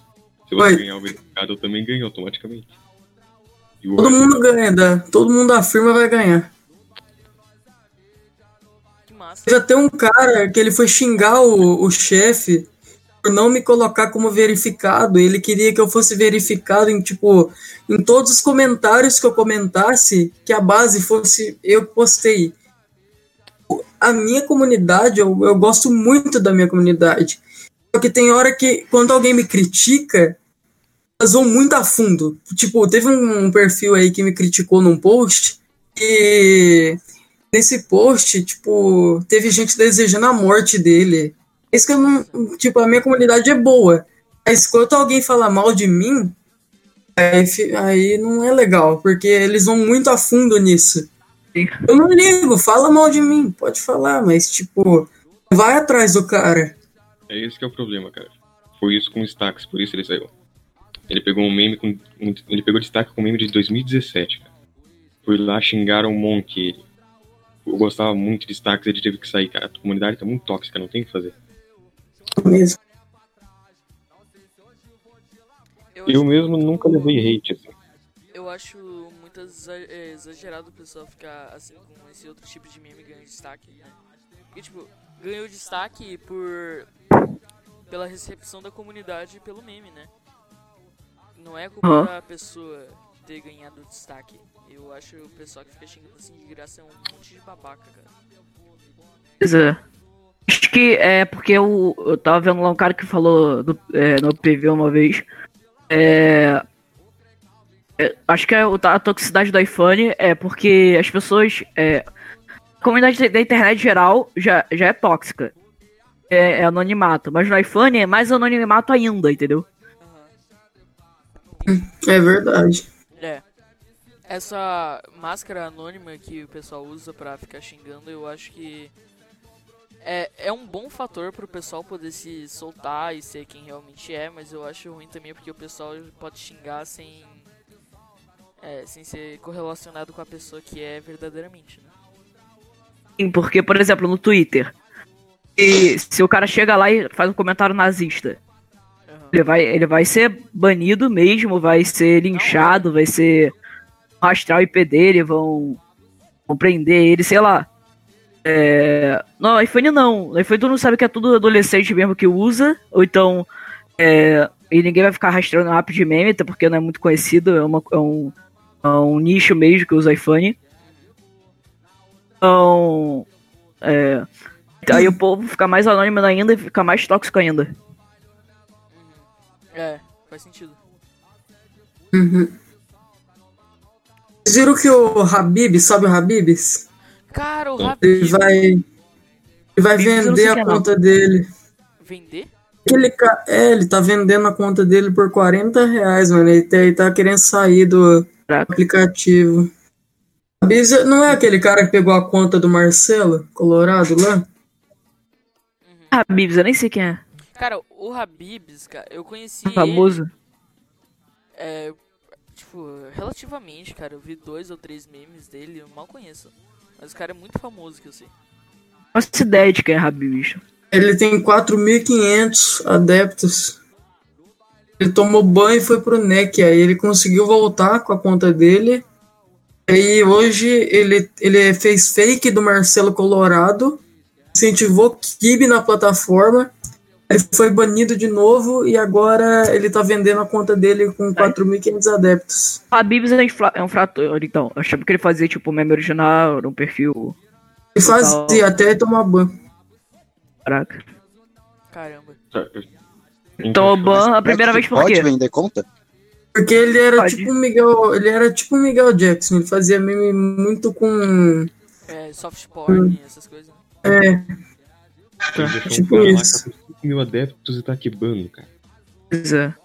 [SPEAKER 3] Se você
[SPEAKER 4] Oi.
[SPEAKER 3] ganhar o verificado, eu também ganho automaticamente.
[SPEAKER 4] Todo mundo ganha, dá. todo mundo afirma vai ganhar.
[SPEAKER 1] Que massa.
[SPEAKER 4] Já tem um cara que ele foi xingar o, o chefe por não me colocar como verificado. Ele queria que eu fosse verificado em tipo em todos os comentários que eu comentasse, que a base fosse eu postei. A minha comunidade, eu, eu gosto muito da minha comunidade. Só que tem hora que quando alguém me critica, elas vão muito a fundo. Tipo, teve um, um perfil aí que me criticou num post e nesse post, tipo, teve gente desejando a morte dele. Isso que eu não. Tipo, a minha comunidade é boa. Mas quando alguém fala mal de mim, aí, aí não é legal, porque eles vão muito a fundo nisso. Eu não ligo, fala mal de mim, pode falar, mas tipo, vai atrás do cara.
[SPEAKER 3] É esse que é o problema, cara. Foi isso com o Stax, por isso ele saiu. Ele pegou um meme com. ele pegou destaque com um meme de 2017, cara. Foi lá xingaram um monte ele. Eu gostava muito de Stax, ele teve que sair, cara. A comunidade tá muito tóxica, não tem o que fazer.
[SPEAKER 4] Mesmo.
[SPEAKER 1] Eu,
[SPEAKER 3] mesmo nunca levei hate, assim.
[SPEAKER 1] eu acho muito é, exagerado o pessoal ficar assim com esse outro tipo de meme ganhando destaque, né? Porque, tipo, ganhou destaque por. pela recepção da comunidade pelo meme, né? Não é culpa
[SPEAKER 2] Aham.
[SPEAKER 1] da pessoa ter ganhado destaque. Eu acho o pessoal que fica xingando assim de graça é um monte de babaca, cara.
[SPEAKER 2] Pois é. Acho que é porque eu, eu tava vendo lá um cara que falou do- é, no PV uma vez. É, é, acho que é a toxicidade do iPhone é porque as pessoas. É, a comunidade da internet geral já, já é tóxica. É, é anonimato. Mas no iPhone é mais anonimato ainda, entendeu?
[SPEAKER 4] É verdade.
[SPEAKER 1] É. Essa máscara anônima que o pessoal usa pra ficar xingando, eu acho que é, é um bom fator pro pessoal poder se soltar e ser quem realmente é, mas eu acho ruim também porque o pessoal pode xingar sem é, sem ser correlacionado com a pessoa que é verdadeiramente, né?
[SPEAKER 2] Sim, porque, por exemplo, no Twitter. Se, se o cara chega lá e faz um comentário nazista. Ele vai, ele vai ser banido mesmo, vai ser linchado, vai ser rastrear o IP dele, vão, vão prender ele, sei lá. É, não, iPhone não. iPhone tu não sabe que é tudo adolescente mesmo que usa, ou então. É, e ninguém vai ficar rastreando o app de meme, até porque não é muito conhecido, é, uma- é um, é um nicho mesmo que usa iPhone. Então. É, aí o povo fica mais anônimo ainda e fica mais tóxico ainda.
[SPEAKER 1] É, faz sentido.
[SPEAKER 4] Uhum. Vocês viram que o Habib, sabe o Habibs?
[SPEAKER 1] Cara, o
[SPEAKER 4] Ele
[SPEAKER 1] Habib
[SPEAKER 4] vai. Ele vai
[SPEAKER 2] Habib's não sei
[SPEAKER 4] vender a
[SPEAKER 2] é, não.
[SPEAKER 4] conta dele.
[SPEAKER 1] vender?
[SPEAKER 4] Aquele ca... É, ele tá vendendo a conta dele por 40 reais, mano. Ele tá, ele tá querendo sair do
[SPEAKER 2] Caraca.
[SPEAKER 4] aplicativo. Habibs não é aquele cara que pegou a conta do Marcelo, Colorado lá?
[SPEAKER 2] Ah, Bibs, eu nem sei quem é.
[SPEAKER 1] Cara, o Habibs, cara, eu conheci ele
[SPEAKER 2] Famoso.
[SPEAKER 1] É, tipo, relativamente, cara. Eu vi dois ou três memes dele, eu mal conheço. Mas o cara é muito famoso que eu sei.
[SPEAKER 2] Faço ideia de quem é Habibs.
[SPEAKER 4] Ele tem 4.500 adeptos. Ele tomou banho e foi pro NEC. Aí ele conseguiu voltar com a conta dele. Aí hoje ele, ele fez fake do Marcelo Colorado. Incentivou Kibe na plataforma. Ele foi banido de novo e agora ele tá vendendo a conta dele com 4.500 adeptos.
[SPEAKER 2] Habibs é, infla- é um frator, então. Eu achava que ele fazia, tipo, meme original, um perfil.
[SPEAKER 4] Ele fazia até tomar banho.
[SPEAKER 2] Caraca.
[SPEAKER 1] Caramba.
[SPEAKER 2] Então, o ban a primeira vez por
[SPEAKER 5] Pode
[SPEAKER 2] quê?
[SPEAKER 5] vender conta?
[SPEAKER 4] Porque ele era
[SPEAKER 2] Pode.
[SPEAKER 4] tipo um Miguel. Ele era tipo um Miguel Jackson. Ele fazia meme muito com.
[SPEAKER 1] É, soft porn, essas coisas.
[SPEAKER 4] É, Tipo isso.
[SPEAKER 3] Que com 5 mil adeptos e tá quebrando, cara.
[SPEAKER 2] Pois é. Acho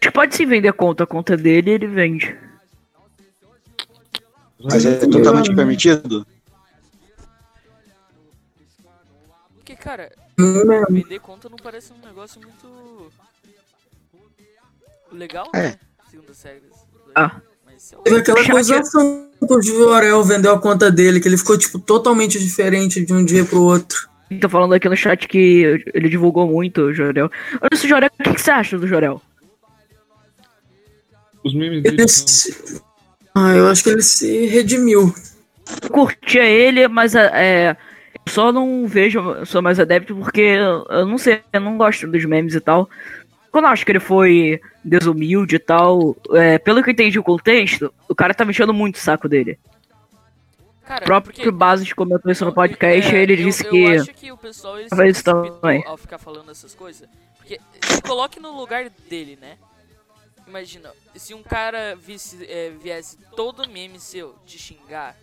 [SPEAKER 2] que pode sim vender conta. A conta dele ele vende.
[SPEAKER 5] Mas é totalmente permitido?
[SPEAKER 1] Porque, cara, vender conta não parece um negócio muito. legal,
[SPEAKER 5] É.
[SPEAKER 1] né? Segundo as regras.
[SPEAKER 2] Ah.
[SPEAKER 1] Lá.
[SPEAKER 4] Teve aquela acusação que o Jorel vendeu a conta dele, que ele ficou, tipo, totalmente diferente de um dia pro outro.
[SPEAKER 2] Tá falando aqui no chat que ele divulgou muito o Jorel. Olha esse Jorel, o que, que você acha do Jorel?
[SPEAKER 3] Os memes
[SPEAKER 4] Ele
[SPEAKER 3] dele
[SPEAKER 4] se... Ah, eu acho que ele se redimiu.
[SPEAKER 2] Eu curtia ele, mas é, Só não vejo, sou mais adepto porque eu não sei, eu não gosto dos memes e tal. Quando eu acho que ele foi desumilde e tal, é, pelo que eu entendi o contexto, o cara tá mexendo muito o saco dele.
[SPEAKER 1] Cara,
[SPEAKER 2] O próprio
[SPEAKER 1] porque-
[SPEAKER 2] Basis comentou isso no
[SPEAKER 1] Não,
[SPEAKER 2] podcast
[SPEAKER 1] é,
[SPEAKER 2] e ele
[SPEAKER 1] eu-
[SPEAKER 2] disse
[SPEAKER 1] eu
[SPEAKER 2] que.
[SPEAKER 1] acho que o pessoal ele se
[SPEAKER 2] também.
[SPEAKER 1] ao ficar falando essas coisas. Porque se coloque no lugar dele, né? Imagina, se um cara visse, é, viesse todo meme seu te xingar,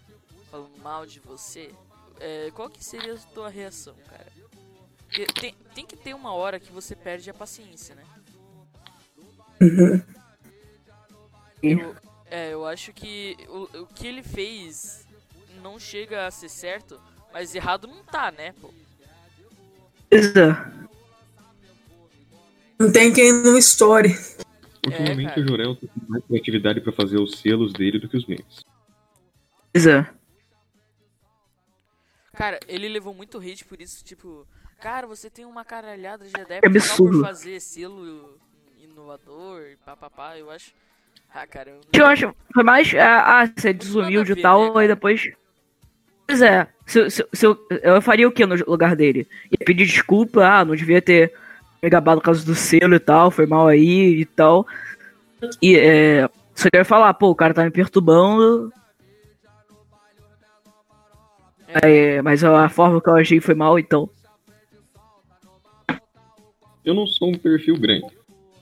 [SPEAKER 1] falando mal de você, é, qual que seria a tua reação, cara? Porque tem, tem que ter uma hora que você perde a paciência, né? Eu, é, eu acho que o, o que ele fez não chega a ser certo, mas errado não tá, né, pô?
[SPEAKER 2] Exato.
[SPEAKER 4] Não tem quem não estoure.
[SPEAKER 3] Ultimamente
[SPEAKER 1] cara.
[SPEAKER 3] o Jorel tem mais criatividade pra fazer os selos dele do que os memes.
[SPEAKER 2] Exato.
[SPEAKER 1] Cara, ele levou muito hate por isso, tipo, cara, você tem uma caralhada de
[SPEAKER 2] É
[SPEAKER 1] adeptos só por
[SPEAKER 2] absurdo.
[SPEAKER 1] fazer selo inovador e papapá, eu acho. Ah, cara, eu
[SPEAKER 2] Eu acho, foi mais. Ah, ah, ser desumilde
[SPEAKER 1] Nada a ver,
[SPEAKER 2] e tal,
[SPEAKER 1] né,
[SPEAKER 2] aí
[SPEAKER 1] cara?
[SPEAKER 2] depois. Pois é, se, se, se eu, eu faria o que no lugar dele? Ia pedir desculpa, ah, não devia ter me gabado por causa do selo e tal, foi mal aí e tal. E é. Só quero falar, pô, o cara tá me perturbando. É, mas a forma que eu achei foi mal, então.
[SPEAKER 3] Eu não sou um perfil grande,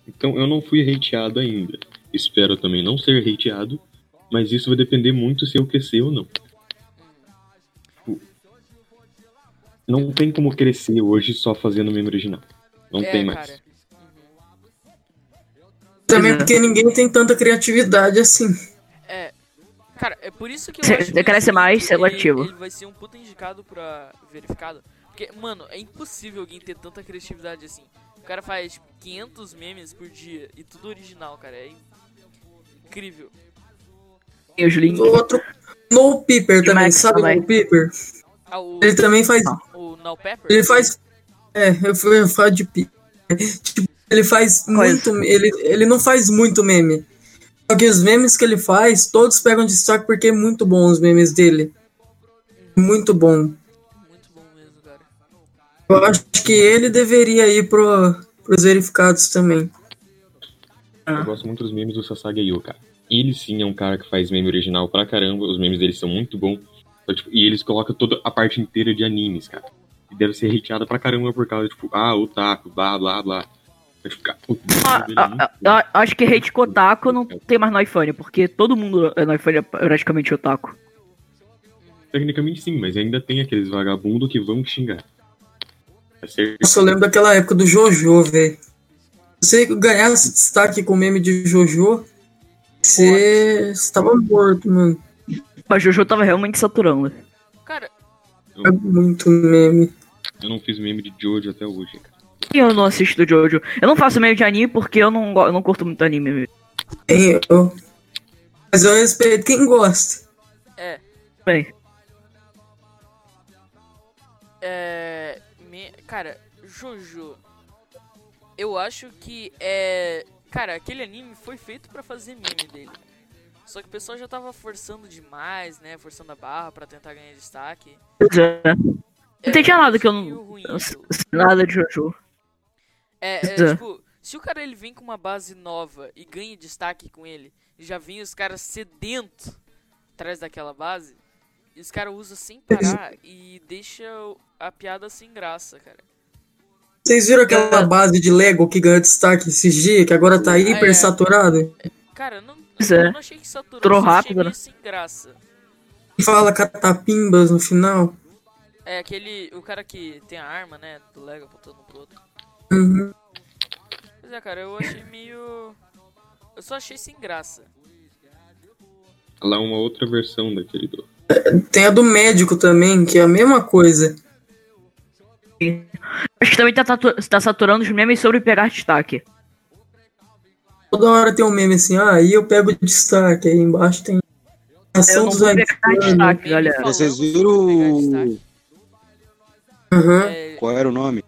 [SPEAKER 3] então eu não fui hateado ainda. Espero também não ser hateado, mas isso vai depender muito se eu crescer ou não. Não tem como crescer hoje só fazendo meme original. Não
[SPEAKER 1] é,
[SPEAKER 3] tem mais.
[SPEAKER 1] cara. Uhum.
[SPEAKER 4] Também porque ninguém tem tanta criatividade assim.
[SPEAKER 1] É. Cara, é por isso que eu acho que
[SPEAKER 2] cresce
[SPEAKER 1] o
[SPEAKER 2] mais
[SPEAKER 1] Smith,
[SPEAKER 2] seletivo.
[SPEAKER 1] Ele, ele vai ser um puta indicado pra verificado. Porque, mano, é impossível alguém ter tanta criatividade assim. O cara faz tipo, 500 memes por dia e tudo original, cara. É in- incrível.
[SPEAKER 2] E os links.
[SPEAKER 4] Outro. No Piper também,
[SPEAKER 2] Max
[SPEAKER 4] sabe. No Piper?
[SPEAKER 1] Ah, o,
[SPEAKER 4] Ele também faz.
[SPEAKER 1] O Now Pepper?
[SPEAKER 4] Ele faz. É, eu fui falo de. Tipo, ele faz
[SPEAKER 2] Coisa.
[SPEAKER 4] muito. Ele, ele não faz muito meme. Só que os memes que ele faz, todos pegam destaque porque é muito bom os memes dele. Muito bom.
[SPEAKER 1] Muito bom mesmo, cara.
[SPEAKER 4] Eu acho que ele deveria ir pro, pros verificados também.
[SPEAKER 3] Eu gosto muito dos memes do Sasage cara. Ele sim é um cara que faz meme original pra caramba, os memes dele são muito bons. Então, tipo, e eles colocam toda a parte inteira de animes, cara. E deve ser hateada pra caramba por causa, tipo, ah, o taco, blá, blá, blá.
[SPEAKER 2] Ah,
[SPEAKER 3] dele é
[SPEAKER 2] ah, ah, ah, acho que hate Kotaku não tem mais no iPhone, porque todo mundo no iPhone é praticamente otaku.
[SPEAKER 3] Tecnicamente sim, mas ainda tem aqueles vagabundos que vão xingar. É certo.
[SPEAKER 4] Nossa, eu lembro daquela época do Jojo, velho. Você ganhasse destaque com o meme de Jojo, você estava morto, mano.
[SPEAKER 2] Mas Jojo tava realmente saturando.
[SPEAKER 1] Cara,
[SPEAKER 4] É muito meme.
[SPEAKER 3] Eu não fiz meme de Jojo até hoje, cara.
[SPEAKER 2] E eu não assisto Jojo. Eu não faço meio de anime porque eu não, eu não curto muito anime.
[SPEAKER 4] Eu. Mas eu respeito quem gosta.
[SPEAKER 1] é.
[SPEAKER 2] Bem,
[SPEAKER 1] É. me- cara, Jojo. Eu acho que é. Cara, aquele anime foi feito pra fazer meme dele. Só que o pessoal já tava forçando demais, né? Forçando a barra pra tentar ganhar destaque.
[SPEAKER 2] pois é. Não entendi nada que eu
[SPEAKER 1] meio
[SPEAKER 2] não.
[SPEAKER 1] ruim
[SPEAKER 2] sei Nada de Jojo.
[SPEAKER 1] É, é,
[SPEAKER 2] É.
[SPEAKER 1] tipo, se o cara ele vem com uma base nova e ganha destaque com ele, e já vem os caras sedentos atrás daquela base, e os caras usam sem parar e deixa a piada sem graça, cara.
[SPEAKER 4] Vocês viram aquela base de Lego que ganhou destaque esses dias, que agora tá hiper
[SPEAKER 1] é.
[SPEAKER 4] saturado?
[SPEAKER 1] Cara, eu não,
[SPEAKER 2] é.
[SPEAKER 1] eu não achei que saturou, achei
[SPEAKER 2] rápido, né?
[SPEAKER 1] sem graça.
[SPEAKER 4] Fala catapimbas no final.
[SPEAKER 1] É aquele, o cara que tem a arma, né, do Lego apontando pro outro.
[SPEAKER 4] Uhum.
[SPEAKER 1] Pois é, cara, eu achei meio... Eu só achei sem graça.
[SPEAKER 3] Lá uma outra versão daquele do.
[SPEAKER 4] Tem a do médico também, que é a mesma coisa.
[SPEAKER 2] Acho que também tá, tá saturando os memes sobre pegar destaque.
[SPEAKER 4] Toda hora tem um meme assim, ah, aí eu pego destaque, aí embaixo tem ação dos
[SPEAKER 2] destaque, galera.
[SPEAKER 5] Vocês viram.
[SPEAKER 4] Uhum.
[SPEAKER 1] É,
[SPEAKER 5] Qual era o nome?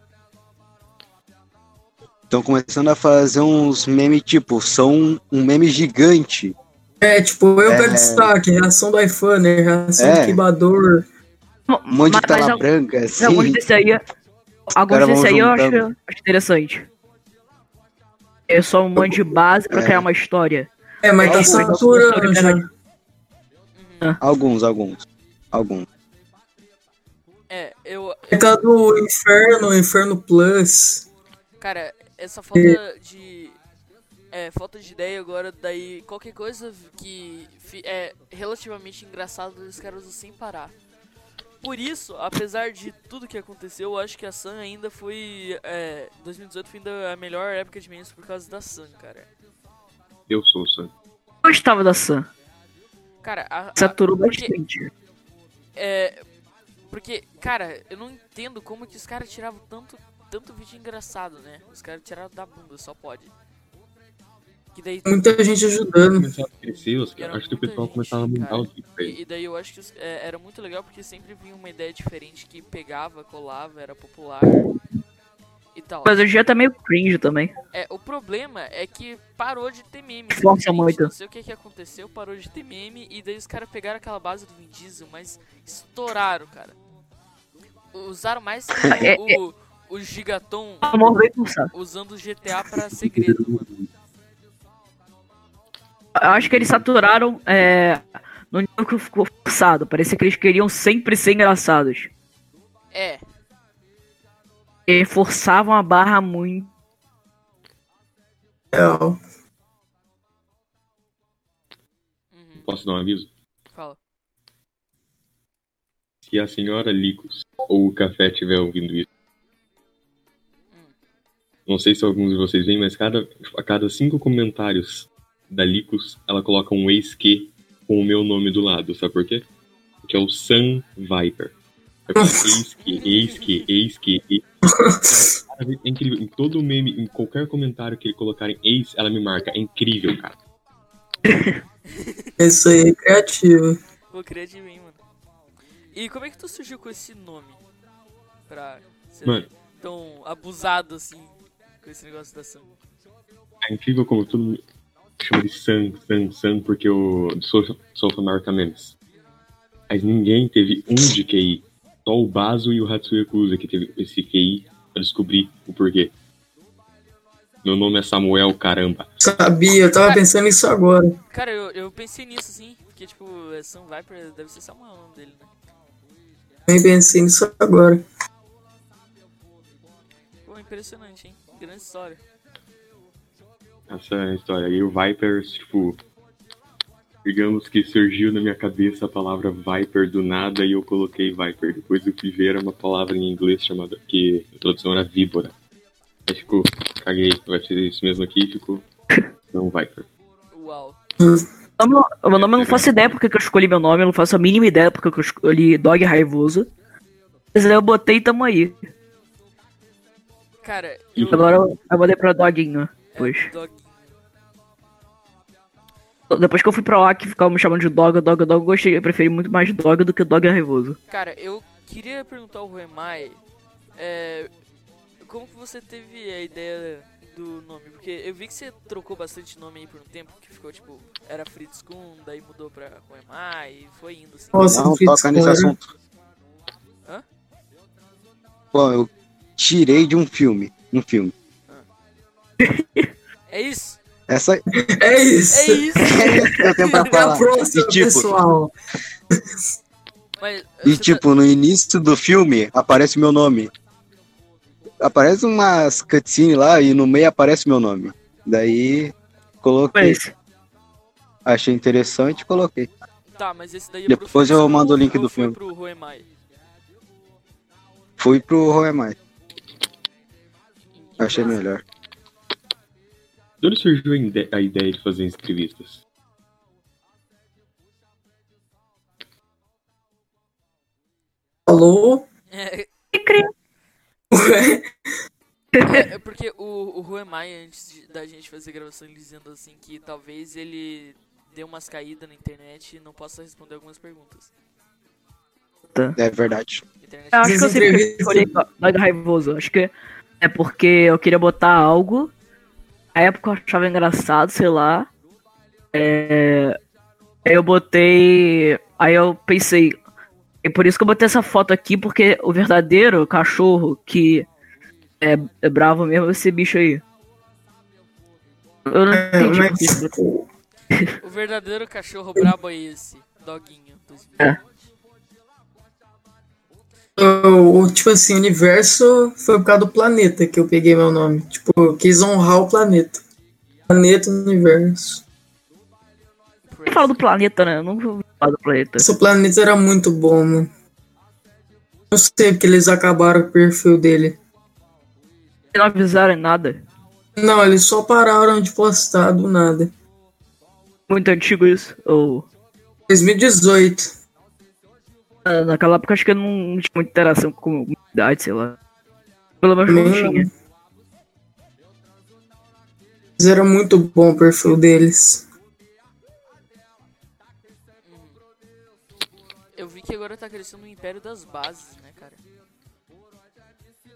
[SPEAKER 5] Estão começando a fazer uns memes tipo, são um meme gigante.
[SPEAKER 4] É, tipo, eu
[SPEAKER 5] É.
[SPEAKER 4] pego destaque, reação do iPhone, reação
[SPEAKER 5] É.
[SPEAKER 4] do quebador.
[SPEAKER 5] Um monte de
[SPEAKER 2] Mas- mas
[SPEAKER 5] tela branca, assim.
[SPEAKER 2] Alguns desse aí. Alguns desse aí eu acho, acho interessante. É só um monte de base pra
[SPEAKER 5] É.
[SPEAKER 2] criar uma história.
[SPEAKER 4] É, mas tá
[SPEAKER 2] É,
[SPEAKER 4] saturando já.
[SPEAKER 5] Alguns, alguns. Alguns.
[SPEAKER 1] É, eu.
[SPEAKER 4] Por causa do Inferno, Inferno Plus.
[SPEAKER 1] Cara, essa falta de. É, falta de ideia agora, daí qualquer coisa que é relativamente engraçado os caras usam sem parar. Por isso, apesar de tudo que aconteceu, eu acho que a Sun ainda foi. É, 2018 foi ainda a melhor época de memes por causa da Sun, cara.
[SPEAKER 3] Eu sou o Sam.
[SPEAKER 2] Eu gostava da Sam.
[SPEAKER 1] Cara, a, a-
[SPEAKER 2] Saturou
[SPEAKER 1] porque-
[SPEAKER 2] bastante.
[SPEAKER 1] É. Porque, cara, eu não entendo como que os caras tiravam tanto, tanto vídeo engraçado, né? Os caras tiraram da bunda, só pode. Que daí.
[SPEAKER 4] Muita gente ajudando.
[SPEAKER 3] Acho que o pessoal
[SPEAKER 1] gente,
[SPEAKER 3] começava a mudar ele.
[SPEAKER 1] E, e daí eu acho que os- é, era muito legal porque sempre vinha uma ideia diferente que pegava, colava, era popular e tal.
[SPEAKER 2] Mas hoje já tá meio cringe também.
[SPEAKER 1] É, o problema é que parou de ter meme.
[SPEAKER 2] Força
[SPEAKER 1] simplesmente.
[SPEAKER 2] muito.
[SPEAKER 1] Não sei o que, que aconteceu, parou de ter meme e daí os caras pegaram aquela base do Vin Diesel, mas estouraram, cara. Usaram mais que
[SPEAKER 2] É,
[SPEAKER 1] o, o, o Gigaton
[SPEAKER 2] O pulsar.
[SPEAKER 1] usando o GTA pra segredo, mano.
[SPEAKER 2] Eu acho que eles saturaram é, no nível que ficou forçado. Parecia que eles queriam sempre ser engraçados.
[SPEAKER 1] É,
[SPEAKER 2] E forçavam a barra muito.
[SPEAKER 4] É,
[SPEAKER 1] uhum,
[SPEAKER 3] Posso dar um aviso?
[SPEAKER 1] fala.
[SPEAKER 3] Se a senhora Licos ou o Café estiver ouvindo isso, não sei se alguns de vocês veem, mas cada, a cada cinco comentários da Licos, ela coloca um ex-que com o meu nome do lado. Sabe por quê? Porque é o Sun Viper. É ex-que, ex-que, ex-que, ex Cara, É incrível. Em todo meme, em qualquer comentário que ele colocarem ex, ela me marca. É incrível, cara.
[SPEAKER 4] Isso aí é criativo.
[SPEAKER 1] Pô, criativo, hein, mano. E como é que tu surgiu com esse nome? Pra ser
[SPEAKER 3] Mano.
[SPEAKER 1] tão abusado assim com esse negócio da Sam.
[SPEAKER 3] É incrível como todo mundo chama de Sun, Sun, Sun, porque eu sou, sou America Memes. Mas ninguém teve um de QI. Só o Baso e o Hatsuya Yakuza que teve esse QI pra descobrir o porquê. Meu nome é Samuel, caramba.
[SPEAKER 4] Sabia, eu tava pensando nisso agora.
[SPEAKER 1] Cara, eu, eu pensei nisso assim, porque tipo, é Sam Viper deve ser Samuel o nome dele, né?
[SPEAKER 4] Nem pensei nisso agora.
[SPEAKER 1] Pô, impressionante, hein? Grande história.
[SPEAKER 3] Essa é a história. E o Viper, tipo. Digamos que surgiu na minha cabeça a palavra Viper do nada e eu coloquei Viper. Depois eu fui ver uma palavra em inglês chamada. que a tradução era víbora. Aí ficou. Caguei, vai ser isso mesmo aqui e ficou. Não Viper.
[SPEAKER 1] Uau.
[SPEAKER 2] O meu, nome eu não faço ideia porque que eu escolhi meu nome, eu não faço a mínima ideia porque que eu escolhi Dog Raivoso. Mas aí eu botei e tamo aí.
[SPEAKER 1] Cara, eu.
[SPEAKER 2] Agora eu, eu mudei pra Doguinho.
[SPEAKER 1] é,
[SPEAKER 2] Depois.
[SPEAKER 1] dog-
[SPEAKER 2] Depois que eu fui pra lá que ficavam me chamando de Dog, Dog, Dog, eu gostei, eu preferi muito mais Dog do que Dog Raivoso.
[SPEAKER 1] Cara, eu queria perguntar ao Ruemai. É, como que você teve a ideia do nome? Porque eu vi que você trocou bastante nome aí por um tempo, que ficou tipo, era Fritz Kuhn, daí mudou pra Ruemai e foi indo assim.
[SPEAKER 4] Nossa,
[SPEAKER 5] Não,
[SPEAKER 4] Fritz
[SPEAKER 5] toca nesse assunto.
[SPEAKER 1] Hã?
[SPEAKER 5] Bom, eu tirei de um filme. Um filme.
[SPEAKER 1] É isso?
[SPEAKER 5] Essa
[SPEAKER 4] É isso.
[SPEAKER 1] É isso!
[SPEAKER 5] que eu tenho pra
[SPEAKER 4] a
[SPEAKER 5] falar.
[SPEAKER 4] próxima,
[SPEAKER 5] E tipo,
[SPEAKER 4] pessoal.
[SPEAKER 1] Mas,
[SPEAKER 5] E
[SPEAKER 1] você tá-
[SPEAKER 5] tipo, no início do filme aparece meu nome. Aparece umas cutscenes lá e no meio aparece meu nome. Daí coloquei.
[SPEAKER 2] Mas,
[SPEAKER 5] Achei interessante e coloquei.
[SPEAKER 1] Tá, mas esse daí é
[SPEAKER 5] Depois eu mando o link do filme.
[SPEAKER 1] pro Ruemai?
[SPEAKER 5] Fui pro Roemai. Achei melhor.
[SPEAKER 3] De onde surgiu a ide- a ideia de fazer entrevistas?
[SPEAKER 4] Alô?
[SPEAKER 1] É? É, é porque o, o Ruemai, antes de- da gente fazer a gravação, ele dizendo assim que talvez ele deu umas caídas na internet e não possa responder algumas perguntas.
[SPEAKER 5] É verdade.
[SPEAKER 1] Internet
[SPEAKER 2] eu acho que eu sempre escolhi Raivoso. Acho que é porque eu queria botar algo. Na época eu achava engraçado, sei lá. É... Aí eu botei. Aí eu pensei. É por isso que eu botei essa foto aqui, porque o verdadeiro cachorro que é, é bravo mesmo é esse bicho aí. Eu não
[SPEAKER 4] É,
[SPEAKER 2] entendi
[SPEAKER 4] mas,
[SPEAKER 2] isso.
[SPEAKER 1] O verdadeiro cachorro brabo é esse, doguinho. 2020.
[SPEAKER 2] É.
[SPEAKER 4] o, tipo assim, o universo foi por causa do planeta que eu peguei meu nome. Tipo, eu quis honrar o planeta. Planeta universo.
[SPEAKER 2] Quem fala do planeta, né? Eu nunca do planeta.
[SPEAKER 4] Esse planeta era muito bom, mano. Não sei porque eles acabaram o perfil dele.
[SPEAKER 2] Não avisaram nada.
[SPEAKER 4] Não, eles só pararam de postar do nada.
[SPEAKER 2] Muito antigo isso. Ou.
[SPEAKER 4] 2018.
[SPEAKER 2] ah, Naquela época acho que eu não, tinha muita interação com a comunidade, sei lá. Pelo menos não tinha.
[SPEAKER 4] Mas era muito bom o perfil deles.
[SPEAKER 1] Que agora tá crescendo o Império das Bases, né, cara?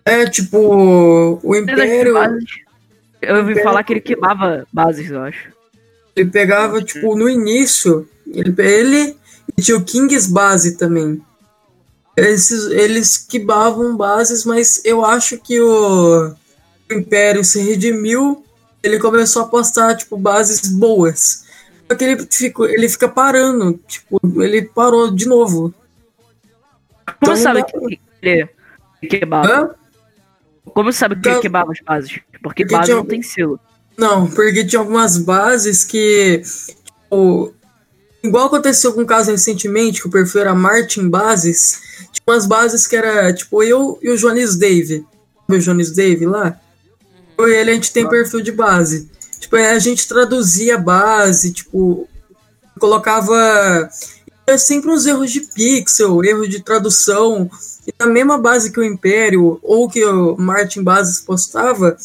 [SPEAKER 4] É, tipo, o
[SPEAKER 2] que
[SPEAKER 4] Império,
[SPEAKER 2] Eu ouvi falar que ele queimava bases, eu acho.
[SPEAKER 4] ele pegava, tipo, no início, ele, ele e tinha o Kings Base também. Esses, eles quebavam bases, mas eu acho que o, o Império se redimiu, ele começou a postar, tipo, bases boas. Só que ele, fica, ele fica parando, tipo, ele parou de novo.
[SPEAKER 2] Como
[SPEAKER 4] Então
[SPEAKER 2] sabe
[SPEAKER 4] dá-
[SPEAKER 2] que ele queimava?
[SPEAKER 4] Hã?
[SPEAKER 2] Como sabe que ele
[SPEAKER 4] Então-
[SPEAKER 2] queimava as bases? Porque
[SPEAKER 4] Porque
[SPEAKER 2] base
[SPEAKER 4] tinha-
[SPEAKER 2] não tem selo.
[SPEAKER 4] Não, porque tinha algumas bases que. Tipo, igual aconteceu com um caso recentemente, que o perfil era Martin Bases. Tinha umas bases que era, tipo, eu e o Jones Dave. Sabe o Jones Dave lá? Eu e ele, a gente tem perfil de base. Tipo, aí a gente traduzia a base, tipo, colocava é sempre uns erros de pixel, erro de tradução. E na mesma base que o Império, ou que o Martin Bases postava,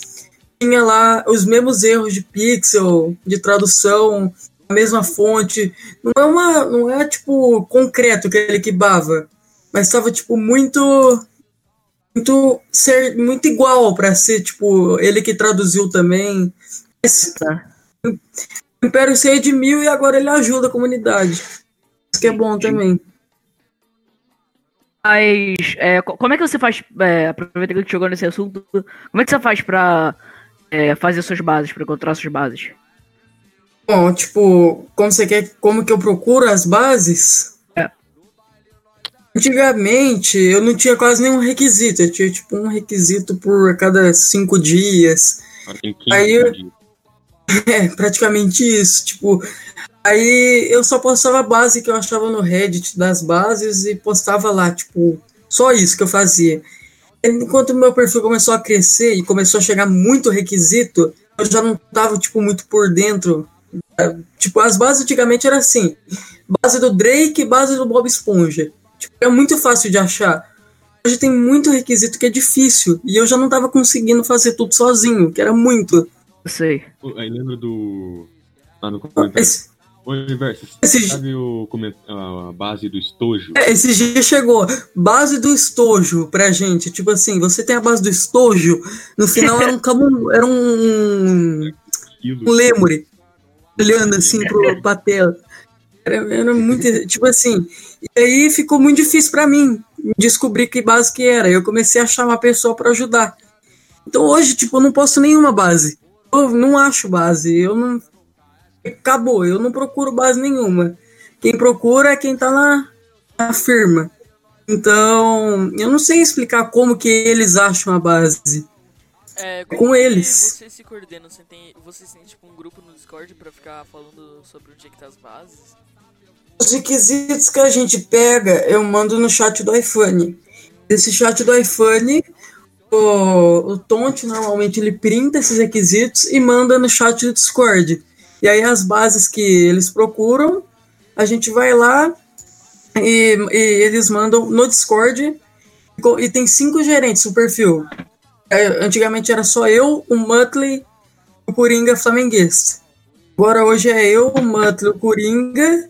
[SPEAKER 4] tinha lá os mesmos erros de pixel, de tradução, a mesma fonte. Não é uma, não é tipo concreto que ele quebava, mas estava tipo muito muito ser muito igual para ser tipo ele que traduziu também. Mas, o Império se redimiu e agora ele ajuda a comunidade. Isso que é bom também.
[SPEAKER 2] Mas, é, co- como é que você faz, é, aproveitando que a gente chegou nesse assunto, como é que você faz pra é, fazer suas bases, pra encontrar suas bases?
[SPEAKER 4] Bom, tipo, como você quer, como que eu procuro as bases?
[SPEAKER 2] É.
[SPEAKER 4] Antigamente eu não tinha quase nenhum requisito, eu tinha tipo um requisito por cada cinco dias.
[SPEAKER 3] 15
[SPEAKER 4] Aí eu-
[SPEAKER 3] dias.
[SPEAKER 4] É, praticamente isso. Tipo, aí eu só postava a base que eu achava no Reddit das bases e postava lá, tipo, só isso que eu fazia. Enquanto o meu perfil começou a crescer e começou a chegar muito requisito, eu já não tava, tipo, muito por dentro. É, Tipo, as bases antigamente era assim: base do Drake, base do Bob Esponja. Tipo, é muito fácil de achar. Hoje tem muito requisito que é difícil. E eu já não tava conseguindo fazer tudo sozinho, que era muito.
[SPEAKER 2] Eu sei.
[SPEAKER 3] Aí lembra do. Lá no comentário.
[SPEAKER 4] Esse,
[SPEAKER 3] Universo,
[SPEAKER 4] esse-
[SPEAKER 3] sabe o coment... a base do estojo?
[SPEAKER 4] É, esse dia chegou. Base do estojo pra gente. Tipo assim, você tem a base do estojo. No final era um camu, era um, um lemure. Olhando assim pro, pra tela. Era, era muito. Tipo assim. E aí ficou muito difícil pra mim descobrir que base que era. Eu comecei a chamar a pessoa pra ajudar. Então hoje, tipo, eu não posto nenhuma base. Eu não acho base. Eu não. Acabou, eu não procuro base nenhuma. Quem procura é quem tá na, na firma. Então, eu não sei explicar como que eles acham a base.
[SPEAKER 1] É,
[SPEAKER 4] Com eles.
[SPEAKER 1] Vocês se coordenam? Você tem, vocês têm tipo um grupo no Discord pra ficar falando sobre onde é que tá as bases?
[SPEAKER 4] Os requisitos que a gente pega, eu mando no chat do iPhone. Esse chat do iPhone, o, o Tonte normalmente ele printa esses requisitos e manda no chat do Discord. E aí as bases que eles procuram, a gente vai lá e, e eles mandam no Discord. E tem cinco gerentes no perfil. É, Antigamente era só eu, o Muttley, o Coringa flamenguista. Agora hoje é eu, o Muttley, o Coringa,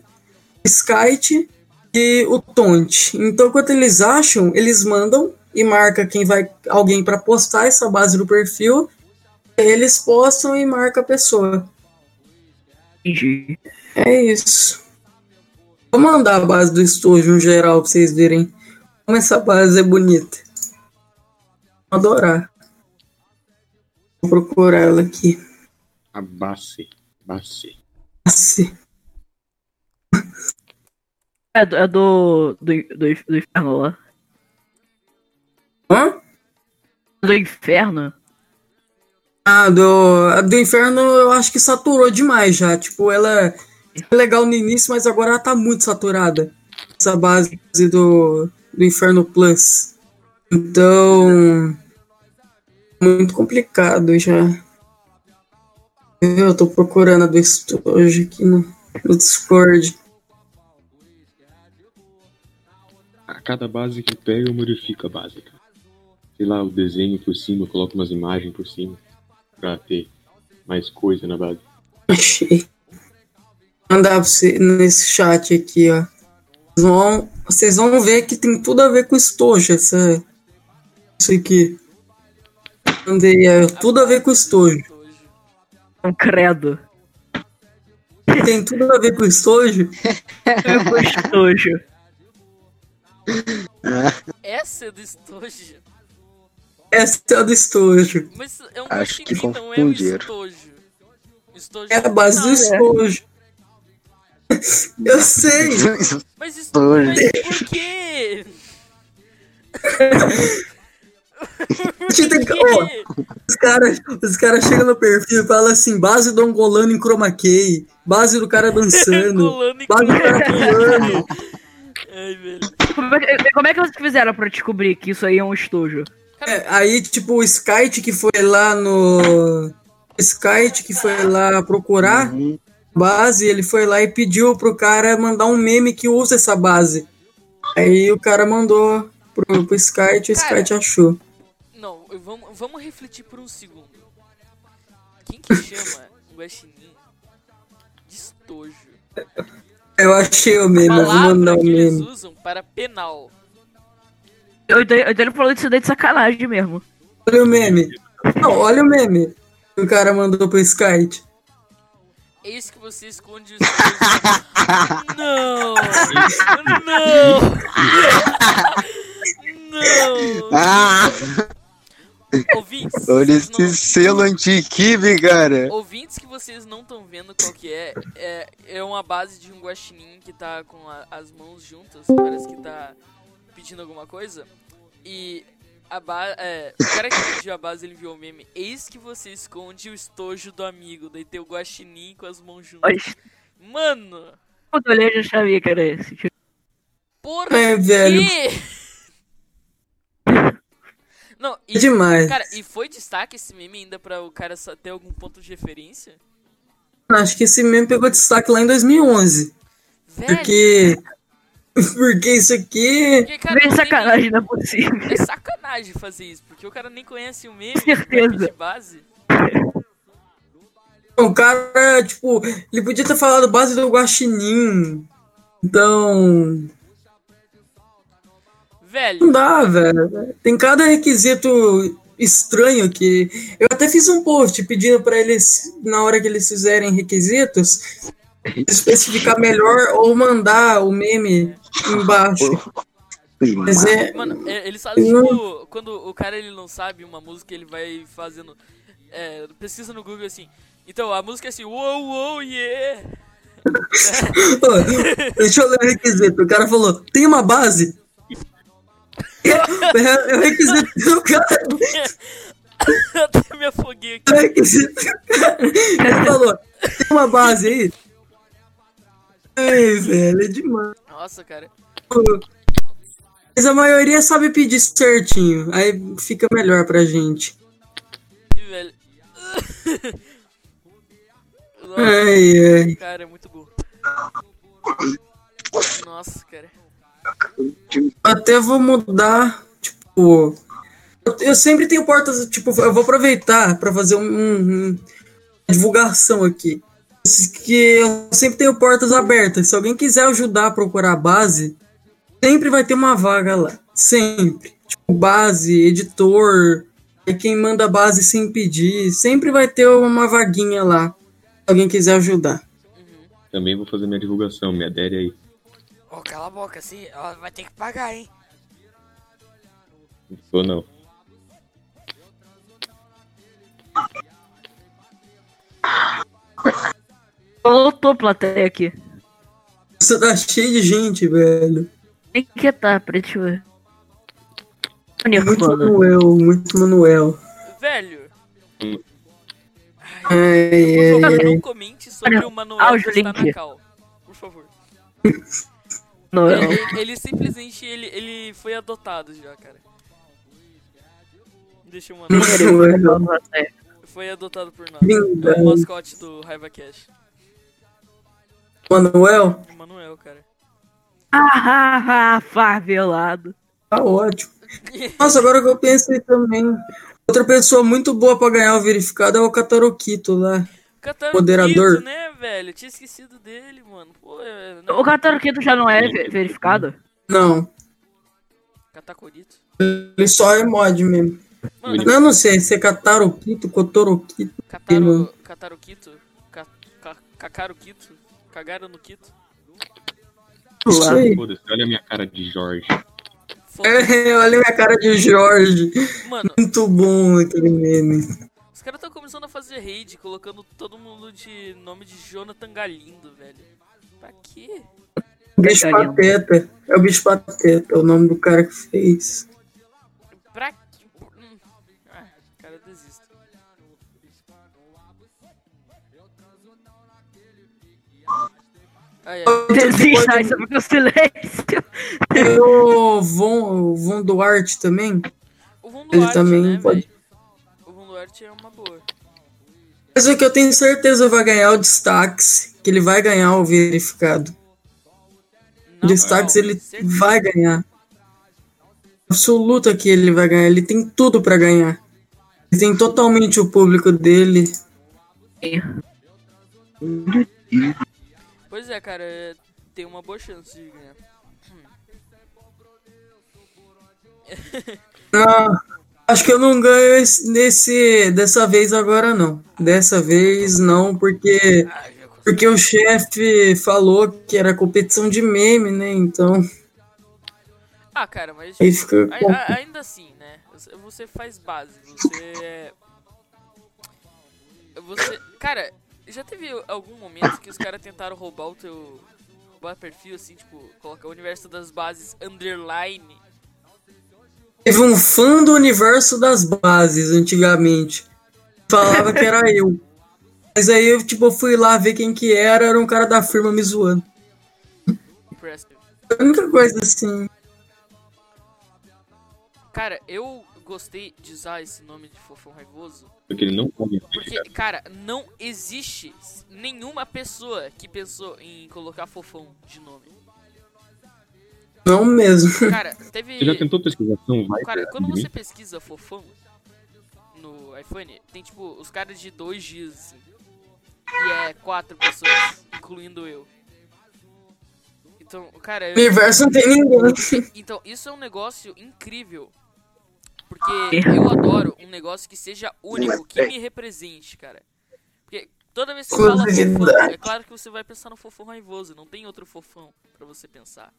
[SPEAKER 4] o Skyte e o Tonte. Então, quando eles acham, eles mandam e marca quem vai alguém para postar essa base no perfil. Eles postam e marca a pessoa.
[SPEAKER 2] Entendi.
[SPEAKER 4] É isso. Vou mandar a base do estojo no geral pra vocês verem como essa base é bonita. Vou adorar. Vou procurar ela aqui.
[SPEAKER 3] A base. Base.
[SPEAKER 4] Base.
[SPEAKER 2] É, do- é do, do, do, do inferno lá.
[SPEAKER 4] Hã?
[SPEAKER 2] Do inferno?
[SPEAKER 4] Ah, do, a do inferno eu acho que saturou demais já. Tipo, ela é legal no início, mas agora ela tá muito saturada. Essa base do, do Inferno Plus. Então. Muito complicado já. Eu tô procurando a do estojo aqui no, no Discord.
[SPEAKER 3] A cada base que pega, eu modifico a base, cara. Sei lá, o desenho por cima, eu coloco umas imagens por cima. Pra ter mais coisa na base.
[SPEAKER 4] Achei. Mandar você nesse chat aqui, ó. Vocês vão, vocês vão ver que tem tudo a ver com estojo, essa, isso aqui. Mandei, é, tudo a ver com estojo.
[SPEAKER 2] Um credo.
[SPEAKER 4] Tem tudo a ver com estojo?
[SPEAKER 2] Eu gostoso.
[SPEAKER 1] Essa é do estojo.
[SPEAKER 4] Essa é a do estojo.
[SPEAKER 1] Mas é um
[SPEAKER 5] Acho que
[SPEAKER 1] guaxinim, não é um
[SPEAKER 5] confundiram.
[SPEAKER 1] estojo. Estojo
[SPEAKER 4] É a base do
[SPEAKER 1] não,
[SPEAKER 4] estojo. Eu sei.
[SPEAKER 1] Mas, est...
[SPEAKER 5] Estojo.
[SPEAKER 1] mas por quê?
[SPEAKER 4] Os caras os cara chegam no perfil e falam assim: base do angolano em chroma key, base do cara dançando, base do cara pulando.
[SPEAKER 2] Como é, que, como é que vocês fizeram pra descobrir que isso aí é um estojo?
[SPEAKER 4] É, aí, tipo, o Skyte que foi lá no. O Skyte que foi lá procurar
[SPEAKER 5] Uhum.
[SPEAKER 4] base, ele foi lá e pediu pro cara mandar um meme que usa essa base. Aí o cara mandou pro, pro Skyte e o. Skyte achou.
[SPEAKER 1] Não, eu- vamos, vamos refletir por um segundo. Quem que chama o guaxinim de estojo?
[SPEAKER 4] Eu achei o meme, eu vou mandar o
[SPEAKER 1] que eles
[SPEAKER 4] meme.
[SPEAKER 1] usam para penal.
[SPEAKER 2] Eu, então ele falou isso daí de sacanagem mesmo.
[SPEAKER 4] Olha o meme. Não, olha o meme que o cara mandou pro Skyte.
[SPEAKER 1] Eis que você esconde o estojo. Não! Não! Não!
[SPEAKER 5] Ah,
[SPEAKER 1] Ouvintes,
[SPEAKER 5] olha
[SPEAKER 1] vocês não-
[SPEAKER 5] esse selo anti-kibe, cara.
[SPEAKER 1] Ouvintes que vocês não estão vendo qual que é, é, é uma base de um guaxinim que tá com a- as mãos juntas, parece que tá pedindo alguma coisa. E a base, é, o cara que pediu a base, ele enviou o meme, eis que você esconde o estojo do amigo, daí tem o guaxinim com as mãos juntas. Mano,
[SPEAKER 2] quando eu olhei, eu já sabia que era esse. Tipo,
[SPEAKER 1] porra,
[SPEAKER 4] É,
[SPEAKER 1] quê? Não,
[SPEAKER 4] É
[SPEAKER 1] e,
[SPEAKER 4] demais.
[SPEAKER 1] cara, e foi destaque esse meme ainda pra o cara só ter algum ponto de referência?
[SPEAKER 4] Acho que esse meme pegou destaque lá em 2011.
[SPEAKER 1] Velho,
[SPEAKER 4] Porque. Porque isso aqui.
[SPEAKER 1] porque, cara, não tem
[SPEAKER 2] sacanagem, não é possível.
[SPEAKER 1] É sacanagem fazer isso, porque o cara nem conhece o meme,
[SPEAKER 2] Certeza.
[SPEAKER 1] de base.
[SPEAKER 4] O cara, tipo, ele podia ter falado base do Guaxinim. Então. Não
[SPEAKER 1] Velho,
[SPEAKER 4] dá, velho. Tem cada requisito estranho que. Eu até fiz um post pedindo pra eles, na hora que eles fizerem requisitos, especificar melhor ou mandar o meme embaixo. Mas é.
[SPEAKER 1] mano, é, eles fazem
[SPEAKER 4] Não.
[SPEAKER 1] tipo, quando o cara ele não sabe uma música, ele vai fazendo. É, pesquisa no Google assim. Então, a música é assim, uou, uou, yeah.
[SPEAKER 4] Deixa eu ler o requisito. O cara falou: tem uma base? É o requisito do cara.
[SPEAKER 1] Até me afoguei aqui.
[SPEAKER 4] O requisito do cara. Ele falou: tem uma base aí? Ai, velho, é demais.
[SPEAKER 1] Nossa, cara.
[SPEAKER 4] Mas a maioria sabe pedir certinho. Aí fica melhor pra gente.
[SPEAKER 1] Velho. Nossa,
[SPEAKER 4] Ai, ai.
[SPEAKER 1] cara, é muito bom. Nossa, cara.
[SPEAKER 4] Até vou mudar, tipo. eu- sempre tenho portas, tipo, eu vou aproveitar pra fazer um, um- um- divulgação aqui. Que eu sempre tenho portas abertas. Se alguém quiser ajudar a procurar a base, sempre vai ter uma vaga lá. Sempre. Tipo, base, editor, é quem manda a base sem pedir. Sempre vai ter uma vaguinha lá. Se alguém quiser ajudar.
[SPEAKER 3] Também vou fazer minha divulgação, me adere aí.
[SPEAKER 1] Cala a boca, assim, ó, vai ter que pagar, hein?
[SPEAKER 3] Ou não.
[SPEAKER 2] Voltou plateia aqui.
[SPEAKER 4] Você tá cheio de gente, velho.
[SPEAKER 2] Tem que tá, pra gente ver.
[SPEAKER 4] Muito. Manuel, muito Manuel.
[SPEAKER 1] Velho,
[SPEAKER 4] Ai, ai,
[SPEAKER 1] por favor,
[SPEAKER 4] ai.
[SPEAKER 1] não comente sobre o Manuel
[SPEAKER 2] ah, o
[SPEAKER 1] que está na cal. Por favor.
[SPEAKER 2] Não,
[SPEAKER 1] Ele, ele- simplesmente, ele, ele foi adotado já, cara. Deixa o Manuel. Foi adotado por nós. É o mascote do Raiva Cash.
[SPEAKER 4] Manuel,
[SPEAKER 1] Manuel, cara.
[SPEAKER 2] Ah, ah, ah, favelado.
[SPEAKER 4] tá ótimo. Nossa, agora que eu pensei também. Outra pessoa muito boa pra ganhar o verificado é o Cataroquito lá.
[SPEAKER 1] Cataroquito,
[SPEAKER 4] Moderador.
[SPEAKER 1] né, velho? Eu tinha esquecido dele, mano. Pô, é... não.
[SPEAKER 2] O Cataroquito já não é ve- verificado?
[SPEAKER 4] Não,
[SPEAKER 1] Catacorito?
[SPEAKER 4] ele só é mod mesmo.
[SPEAKER 1] Mano,
[SPEAKER 4] Não, não sei se é Cataroquito, Cotoroquito.
[SPEAKER 1] Cataro... Cataroquito? Ca... Ca... Cacaroquito? Cagaram no Quito?
[SPEAKER 3] Olha a minha cara de Jorge.
[SPEAKER 4] É, olha a minha cara de Jorge.
[SPEAKER 1] Mano,
[SPEAKER 4] Muito bom aquele meme.
[SPEAKER 1] os caras estão começando a fazer raid, colocando todo mundo de nome de Jonathan Galindo, velho. Pra quê?
[SPEAKER 4] Bicho. Pateta. É o Bicho Pateta, é o nome do cara que fez.
[SPEAKER 1] Ai, ai.
[SPEAKER 2] Desista, isso é meu silêncio.
[SPEAKER 4] Tem o Von, o Von Duarte também.
[SPEAKER 1] O Von
[SPEAKER 4] Ele
[SPEAKER 1] Duarte,
[SPEAKER 4] também
[SPEAKER 1] né,
[SPEAKER 4] pode-
[SPEAKER 1] velho? O Von Duarte é uma boa.
[SPEAKER 4] Mas o que eu tenho certeza vai ganhar é o Destaques, que ele vai ganhar o verificado.
[SPEAKER 1] Não,
[SPEAKER 4] Destaques
[SPEAKER 1] não,
[SPEAKER 4] ele
[SPEAKER 1] certeza.
[SPEAKER 4] vai ganhar. Absoluta que ele vai ganhar. Ele tem tudo pra ganhar. Ele tem totalmente o público dele.
[SPEAKER 1] Pois é, cara, é, tem uma boa chance de ganhar.
[SPEAKER 4] Não, acho que eu não ganho esse- nesse, dessa vez agora não. Dessa vez não, porque
[SPEAKER 1] Ah,
[SPEAKER 4] porque o chefe falou que era competição de meme, né? Então,
[SPEAKER 1] Ah, cara, mas tipo,
[SPEAKER 4] fica
[SPEAKER 1] a- a- ainda assim, né? Você- Você faz base, você é. Você. Cara, já teve algum momento que os caras tentaram roubar o teu. roubar perfil, assim, tipo, colocar o universo das bases underline.
[SPEAKER 4] teve um fã do universo das bases antigamente. Falava que era eu. Mas aí eu tipo fui lá ver quem que era, era um cara da firma me zoando.
[SPEAKER 1] Impressive.
[SPEAKER 4] A única coisa assim.
[SPEAKER 1] Cara, eu gostei de usar esse nome de fofão raivoso.
[SPEAKER 3] Porque ele não come
[SPEAKER 1] Porque, cara, não existe nenhuma pessoa que pensou em colocar fofão de nome.
[SPEAKER 4] Não mesmo.
[SPEAKER 1] Cara, teve.
[SPEAKER 3] Você já tentou pesquisação? Vai
[SPEAKER 1] Cara, quando
[SPEAKER 3] mim?
[SPEAKER 1] você pesquisa fofão no iPhone, tem tipo os caras de dois dias, assim. E é quatro pessoas, incluindo eu. Então, cara, eu-
[SPEAKER 4] No universo não tem ninguém.
[SPEAKER 1] então isso é um negócio incrível. Porque eu adoro um negócio que seja único, que me represente, cara. Porque toda vez que você fala fofão,
[SPEAKER 4] Exclusividade.
[SPEAKER 1] é claro que você vai pensar no fofão raivoso, não tem outro fofão pra você pensar.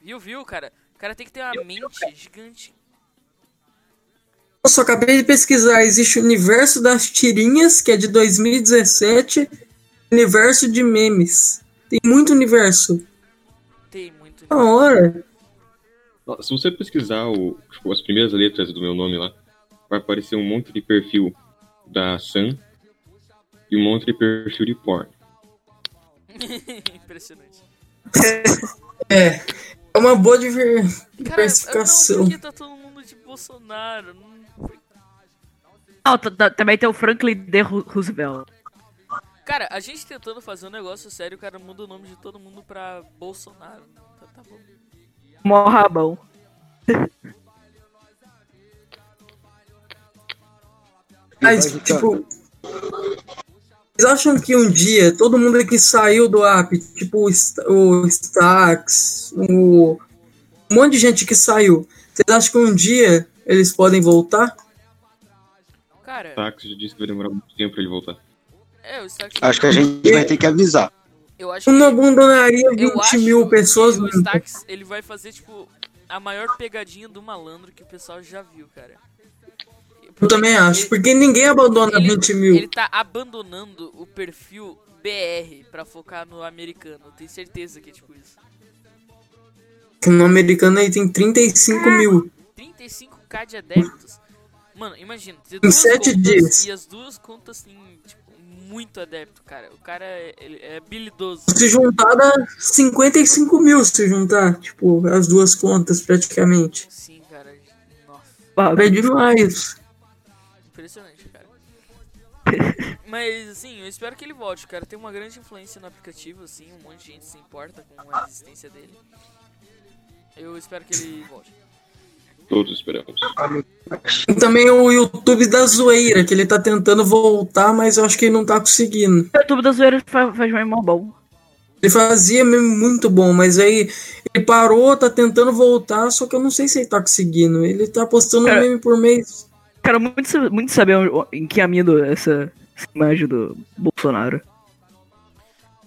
[SPEAKER 1] Viu, viu, cara? O cara tem que ter uma mente gigante.
[SPEAKER 4] Eu só acabei de pesquisar. Existe o universo das tirinhas, que é de 2017. Universo de memes. Tem muito universo.
[SPEAKER 1] Tem muito.
[SPEAKER 4] Da hora.
[SPEAKER 3] Se você pesquisar o, tipo, as primeiras letras do meu nome lá, vai aparecer um monte de perfil da Sam e um monte de perfil de porn.
[SPEAKER 1] Impressionante.
[SPEAKER 4] É. É uma boa diver...
[SPEAKER 1] Cara,
[SPEAKER 4] diversificação.
[SPEAKER 1] não, porque tá todo mundo de Bolsonaro. Não...
[SPEAKER 2] Não, t- t- também tem o Franklin D. Roosevelt.
[SPEAKER 1] Cara, a gente tentando fazer um negócio sério, o cara muda o nome de todo mundo pra Bolsonaro. Tá, tá bom.
[SPEAKER 2] Mó rabão.
[SPEAKER 4] Mas, tipo. Vocês acham que um dia todo mundo que saiu do app, tipo o Sta- o Stax, o. Um monte de gente que saiu. Vocês acham que um dia eles podem voltar?
[SPEAKER 1] Cara,
[SPEAKER 3] Tax já disse que vai demorar muito tempo pra ele voltar.
[SPEAKER 1] é, o
[SPEAKER 5] Acho que a gente vai ter que avisar.
[SPEAKER 1] Eu acho
[SPEAKER 4] não abandonaria
[SPEAKER 1] Eu
[SPEAKER 4] 20
[SPEAKER 1] acho,
[SPEAKER 4] mil pessoas.
[SPEAKER 1] eu
[SPEAKER 4] Eu não
[SPEAKER 1] acho
[SPEAKER 4] abandonaria 20 mil
[SPEAKER 1] que
[SPEAKER 4] pessoas.
[SPEAKER 1] o. Stax, ele vai fazer, tipo, a maior pegadinha do malandro que o pessoal já viu, cara.
[SPEAKER 4] Eu também acho.
[SPEAKER 1] Ele-
[SPEAKER 4] porque ninguém abandona
[SPEAKER 1] ele,
[SPEAKER 4] 20 mil.
[SPEAKER 1] ele tá abandonando o perfil BR pra focar no americano. Eu tenho certeza que é tipo isso.
[SPEAKER 4] Que no americano aí tem 35 mil.
[SPEAKER 1] 35k de adeptos. Mano, imagina, ter
[SPEAKER 4] Em
[SPEAKER 1] duas
[SPEAKER 4] sete
[SPEAKER 1] contas
[SPEAKER 4] dias.
[SPEAKER 1] e as duas contas têm, tipo, muito adepto, cara. O cara é, é habilidoso.
[SPEAKER 4] Se juntar dá 55 mil se juntar. Tipo, as duas contas praticamente.
[SPEAKER 1] Sim, cara. Nossa,
[SPEAKER 2] Bagulho.
[SPEAKER 4] É demais.
[SPEAKER 1] impressionante, cara. Mas, assim, eu espero que ele volte, cara. Tem uma grande influência no aplicativo, assim. Um monte de gente se importa com a existência dele. Eu espero que ele volte.
[SPEAKER 3] Todos esperamos.
[SPEAKER 4] E também o YouTube da zoeira, que ele tá tentando voltar, mas eu acho que ele não tá conseguindo.
[SPEAKER 2] O YouTube da zoeira faz, faz mesmo bom.
[SPEAKER 4] Ele fazia mesmo muito bom, mas aí ele parou, tá tentando voltar, só que eu não sei se ele tá conseguindo. Ele tá postando um
[SPEAKER 2] Cara,
[SPEAKER 4] meme por mês.
[SPEAKER 2] Quero muito, muito saber onde- em que amido essa, essa imagem do Bolsonaro.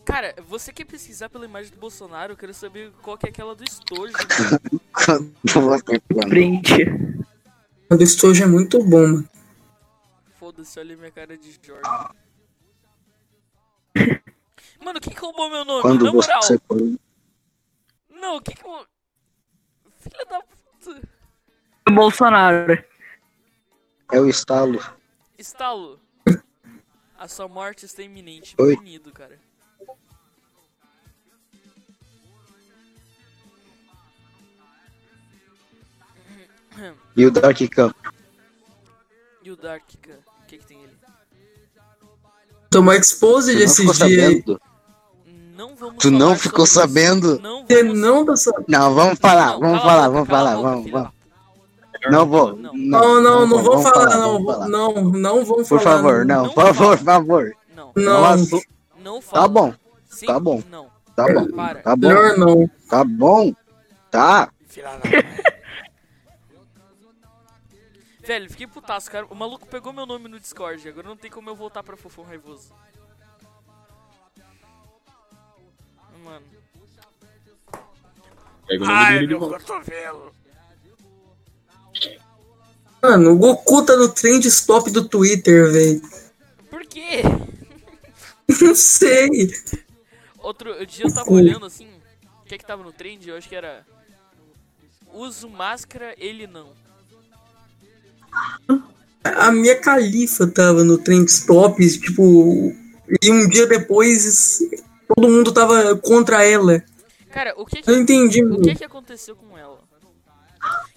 [SPEAKER 1] Cara, você quer pesquisar pela imagem do Bolsonaro? Eu quero saber qual que é aquela do estojo.
[SPEAKER 2] Print.
[SPEAKER 4] O do estojo é muito bom, mano.
[SPEAKER 1] Foda-se, olha a minha cara de Jorge. Mano, quem que roubou meu nome?
[SPEAKER 5] Quando
[SPEAKER 1] Na moral.
[SPEAKER 5] você.
[SPEAKER 1] Não, quem que. eu- Filha da puta.
[SPEAKER 2] Bolsonaro.
[SPEAKER 5] É o estalo.
[SPEAKER 1] Estalo. A sua morte está iminente.
[SPEAKER 5] Oi.
[SPEAKER 1] Cara.
[SPEAKER 5] E o Dark Camp.
[SPEAKER 1] E o Dark, cara? O que que tem ele?
[SPEAKER 4] Tomou exposed
[SPEAKER 5] Tu não
[SPEAKER 4] esse
[SPEAKER 5] ficou
[SPEAKER 4] dia
[SPEAKER 5] sabendo?
[SPEAKER 1] Não vamos
[SPEAKER 5] Tu não ficou sabendo?
[SPEAKER 1] Não
[SPEAKER 4] Você
[SPEAKER 1] vamos...
[SPEAKER 4] não tá sabendo.
[SPEAKER 5] Não, vamos falar,
[SPEAKER 1] Não,
[SPEAKER 5] vamos falar, vamos falar, vamos, vamos. Não vou.
[SPEAKER 1] Não.
[SPEAKER 4] Não, não, não vou
[SPEAKER 5] vamos
[SPEAKER 4] falar, não.
[SPEAKER 5] vamos falar.
[SPEAKER 4] Não, não vamos
[SPEAKER 5] Por
[SPEAKER 4] falar.
[SPEAKER 5] favor, não,
[SPEAKER 1] Não
[SPEAKER 5] por favor, por favor.
[SPEAKER 1] Não,
[SPEAKER 4] Não,
[SPEAKER 1] não fala.
[SPEAKER 5] Tá bom,
[SPEAKER 1] Sim,
[SPEAKER 5] tá bom.
[SPEAKER 1] Não,
[SPEAKER 5] tá bom,
[SPEAKER 1] para.
[SPEAKER 5] tá bom,
[SPEAKER 4] melhor não.
[SPEAKER 5] tá bom, tá.
[SPEAKER 1] Filha da. Velho, fiquei putaço, cara. O maluco pegou meu nome no Discord. Agora não tem como eu voltar pra Fofão Raivoso. Mano.
[SPEAKER 3] Pega o nome de volta.
[SPEAKER 1] cotovelo.
[SPEAKER 4] Mano, o Goku tá no trend stop do Twitter, velho.
[SPEAKER 1] Por quê?
[SPEAKER 4] Não sei.
[SPEAKER 1] Outro dia eu tava olhando assim. O que é que tava no trend? Eu acho que era. Uso máscara, ele não.
[SPEAKER 4] A minha califa tava no trend stop, tipo. E um dia depois todo mundo tava contra ela.
[SPEAKER 1] Cara, o que
[SPEAKER 4] Eu
[SPEAKER 1] que,
[SPEAKER 4] não entendi,
[SPEAKER 1] o que que aconteceu com ela?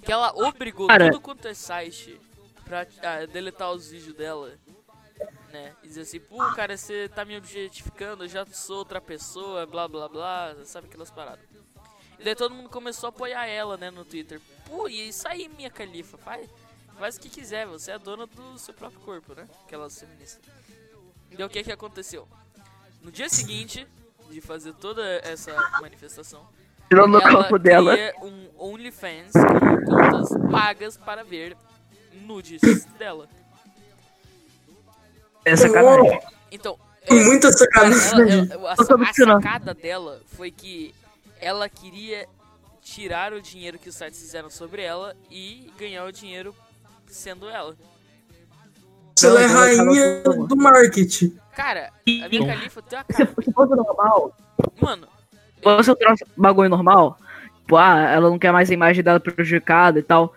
[SPEAKER 1] Que ela obrigou
[SPEAKER 2] Cara.
[SPEAKER 1] tudo quanto é site pra ah, deletar os vídeos dela. Né? E dizer assim, pô, cara, você tá me objetificando, eu já sou outra pessoa, blá blá blá, sabe aquelas paradas. E daí todo mundo começou a apoiar ela, né, no Twitter. Pô, e isso aí, minha califa, faz, faz o que quiser, você é dona do seu próprio corpo, né? Aquelas feministas. E o que que aconteceu? No dia seguinte de fazer toda essa manifestação,
[SPEAKER 2] Tirando o
[SPEAKER 1] ela
[SPEAKER 2] corpo dela.
[SPEAKER 1] um OnlyFans com contas pagas para ver nudes dela.
[SPEAKER 2] É sacanagem.
[SPEAKER 1] Então,
[SPEAKER 4] Muita
[SPEAKER 1] cara,
[SPEAKER 4] sacanagem.
[SPEAKER 1] ela- ela- a, a sacada dela foi que ela queria tirar o dinheiro que os sites fizeram sobre ela e ganhar o dinheiro sendo ela.
[SPEAKER 4] Ela é
[SPEAKER 2] Não, ela tava
[SPEAKER 4] rainha do marketing.
[SPEAKER 1] Cara, a minha califa tem uma
[SPEAKER 2] Se
[SPEAKER 1] cara.
[SPEAKER 2] fosse normal,
[SPEAKER 1] Mano,
[SPEAKER 2] se fosse outro bagulho normal, tipo, ah, ela não quer mais a imagem dela prejudicada e tal.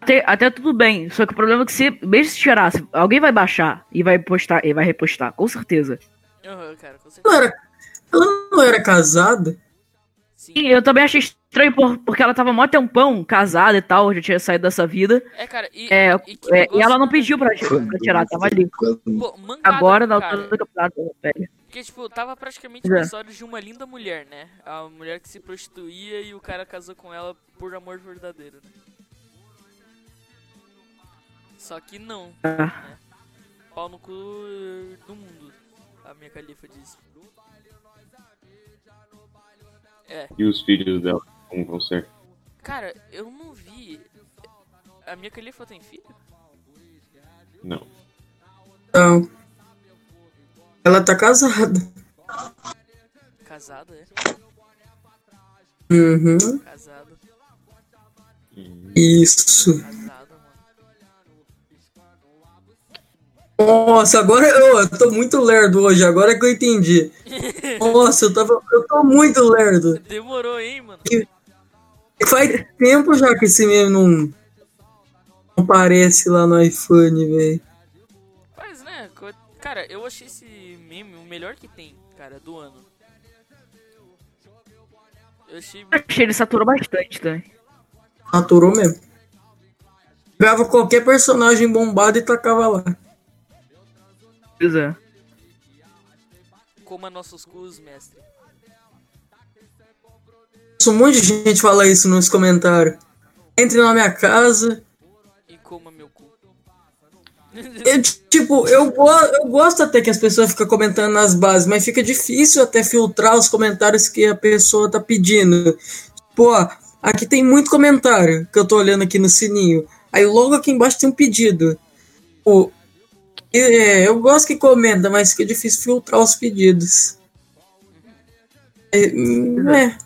[SPEAKER 2] Até, até tudo bem, só que o problema é que se, mesmo se tirasse, alguém vai baixar e vai postar e vai repostar, com certeza.
[SPEAKER 1] aham, cara, com
[SPEAKER 4] Não
[SPEAKER 1] certeza.
[SPEAKER 4] era, ela não era casada?
[SPEAKER 1] Sim.
[SPEAKER 2] Eu também achei estranho por- porque ela tava mó tempão casada e tal, já tinha saído dessa vida.
[SPEAKER 1] É, cara, e,
[SPEAKER 2] É,
[SPEAKER 1] e
[SPEAKER 2] é, e ela não pediu pra, pra tirar, tava ali.
[SPEAKER 1] Pô, mancada
[SPEAKER 2] Agora, na altura do campeonato, pega.
[SPEAKER 1] Porque, tipo, tava praticamente
[SPEAKER 2] É.
[SPEAKER 1] a história de uma linda mulher, né? A mulher que se prostituía e o cara casou com ela por amor verdadeiro, né? Só que não.
[SPEAKER 2] Ah.
[SPEAKER 1] Pau no cu do mundo. A minha califa disse. É,
[SPEAKER 3] E os filhos dela, como vão ser?
[SPEAKER 1] cara, eu não vi. A minha califa tem filho?
[SPEAKER 3] Não.
[SPEAKER 4] Não. Ela tá casada.
[SPEAKER 1] Casada, é?
[SPEAKER 4] Uhum.
[SPEAKER 1] Casada.
[SPEAKER 4] Isso.
[SPEAKER 1] Casada,
[SPEAKER 4] Nossa, agora eu, eu tô muito lerdo hoje, agora que eu entendi. Nossa, eu, tava, eu tô muito lerdo.
[SPEAKER 1] Demorou, hein, mano?
[SPEAKER 4] Faz tempo já que esse meme não, não aparece lá no iPhone, velho.
[SPEAKER 1] Mas, né, cara, eu achei esse meme o melhor que tem, cara, do ano. Eu achei.
[SPEAKER 2] Achei ele saturou bastante também.
[SPEAKER 4] Aturou mesmo. Pegava qualquer personagem bombado e tacava lá.
[SPEAKER 2] Pois é.
[SPEAKER 1] Coma nossos cus, mestre.
[SPEAKER 4] Um monte de gente fala isso nos comentários. Entre na minha casa.
[SPEAKER 1] E coma meu cu.
[SPEAKER 4] Eu, tipo, eu, go eu gosto até que as pessoas ficam comentando nas bases, mas fica difícil até filtrar os comentários que a pessoa tá pedindo. Pô, aqui tem muito comentário que eu tô olhando aqui no sininho. Aí logo aqui embaixo tem um pedido. Pô, é, eu gosto que comenta, mas fica difícil filtrar os pedidos. É, hum, é.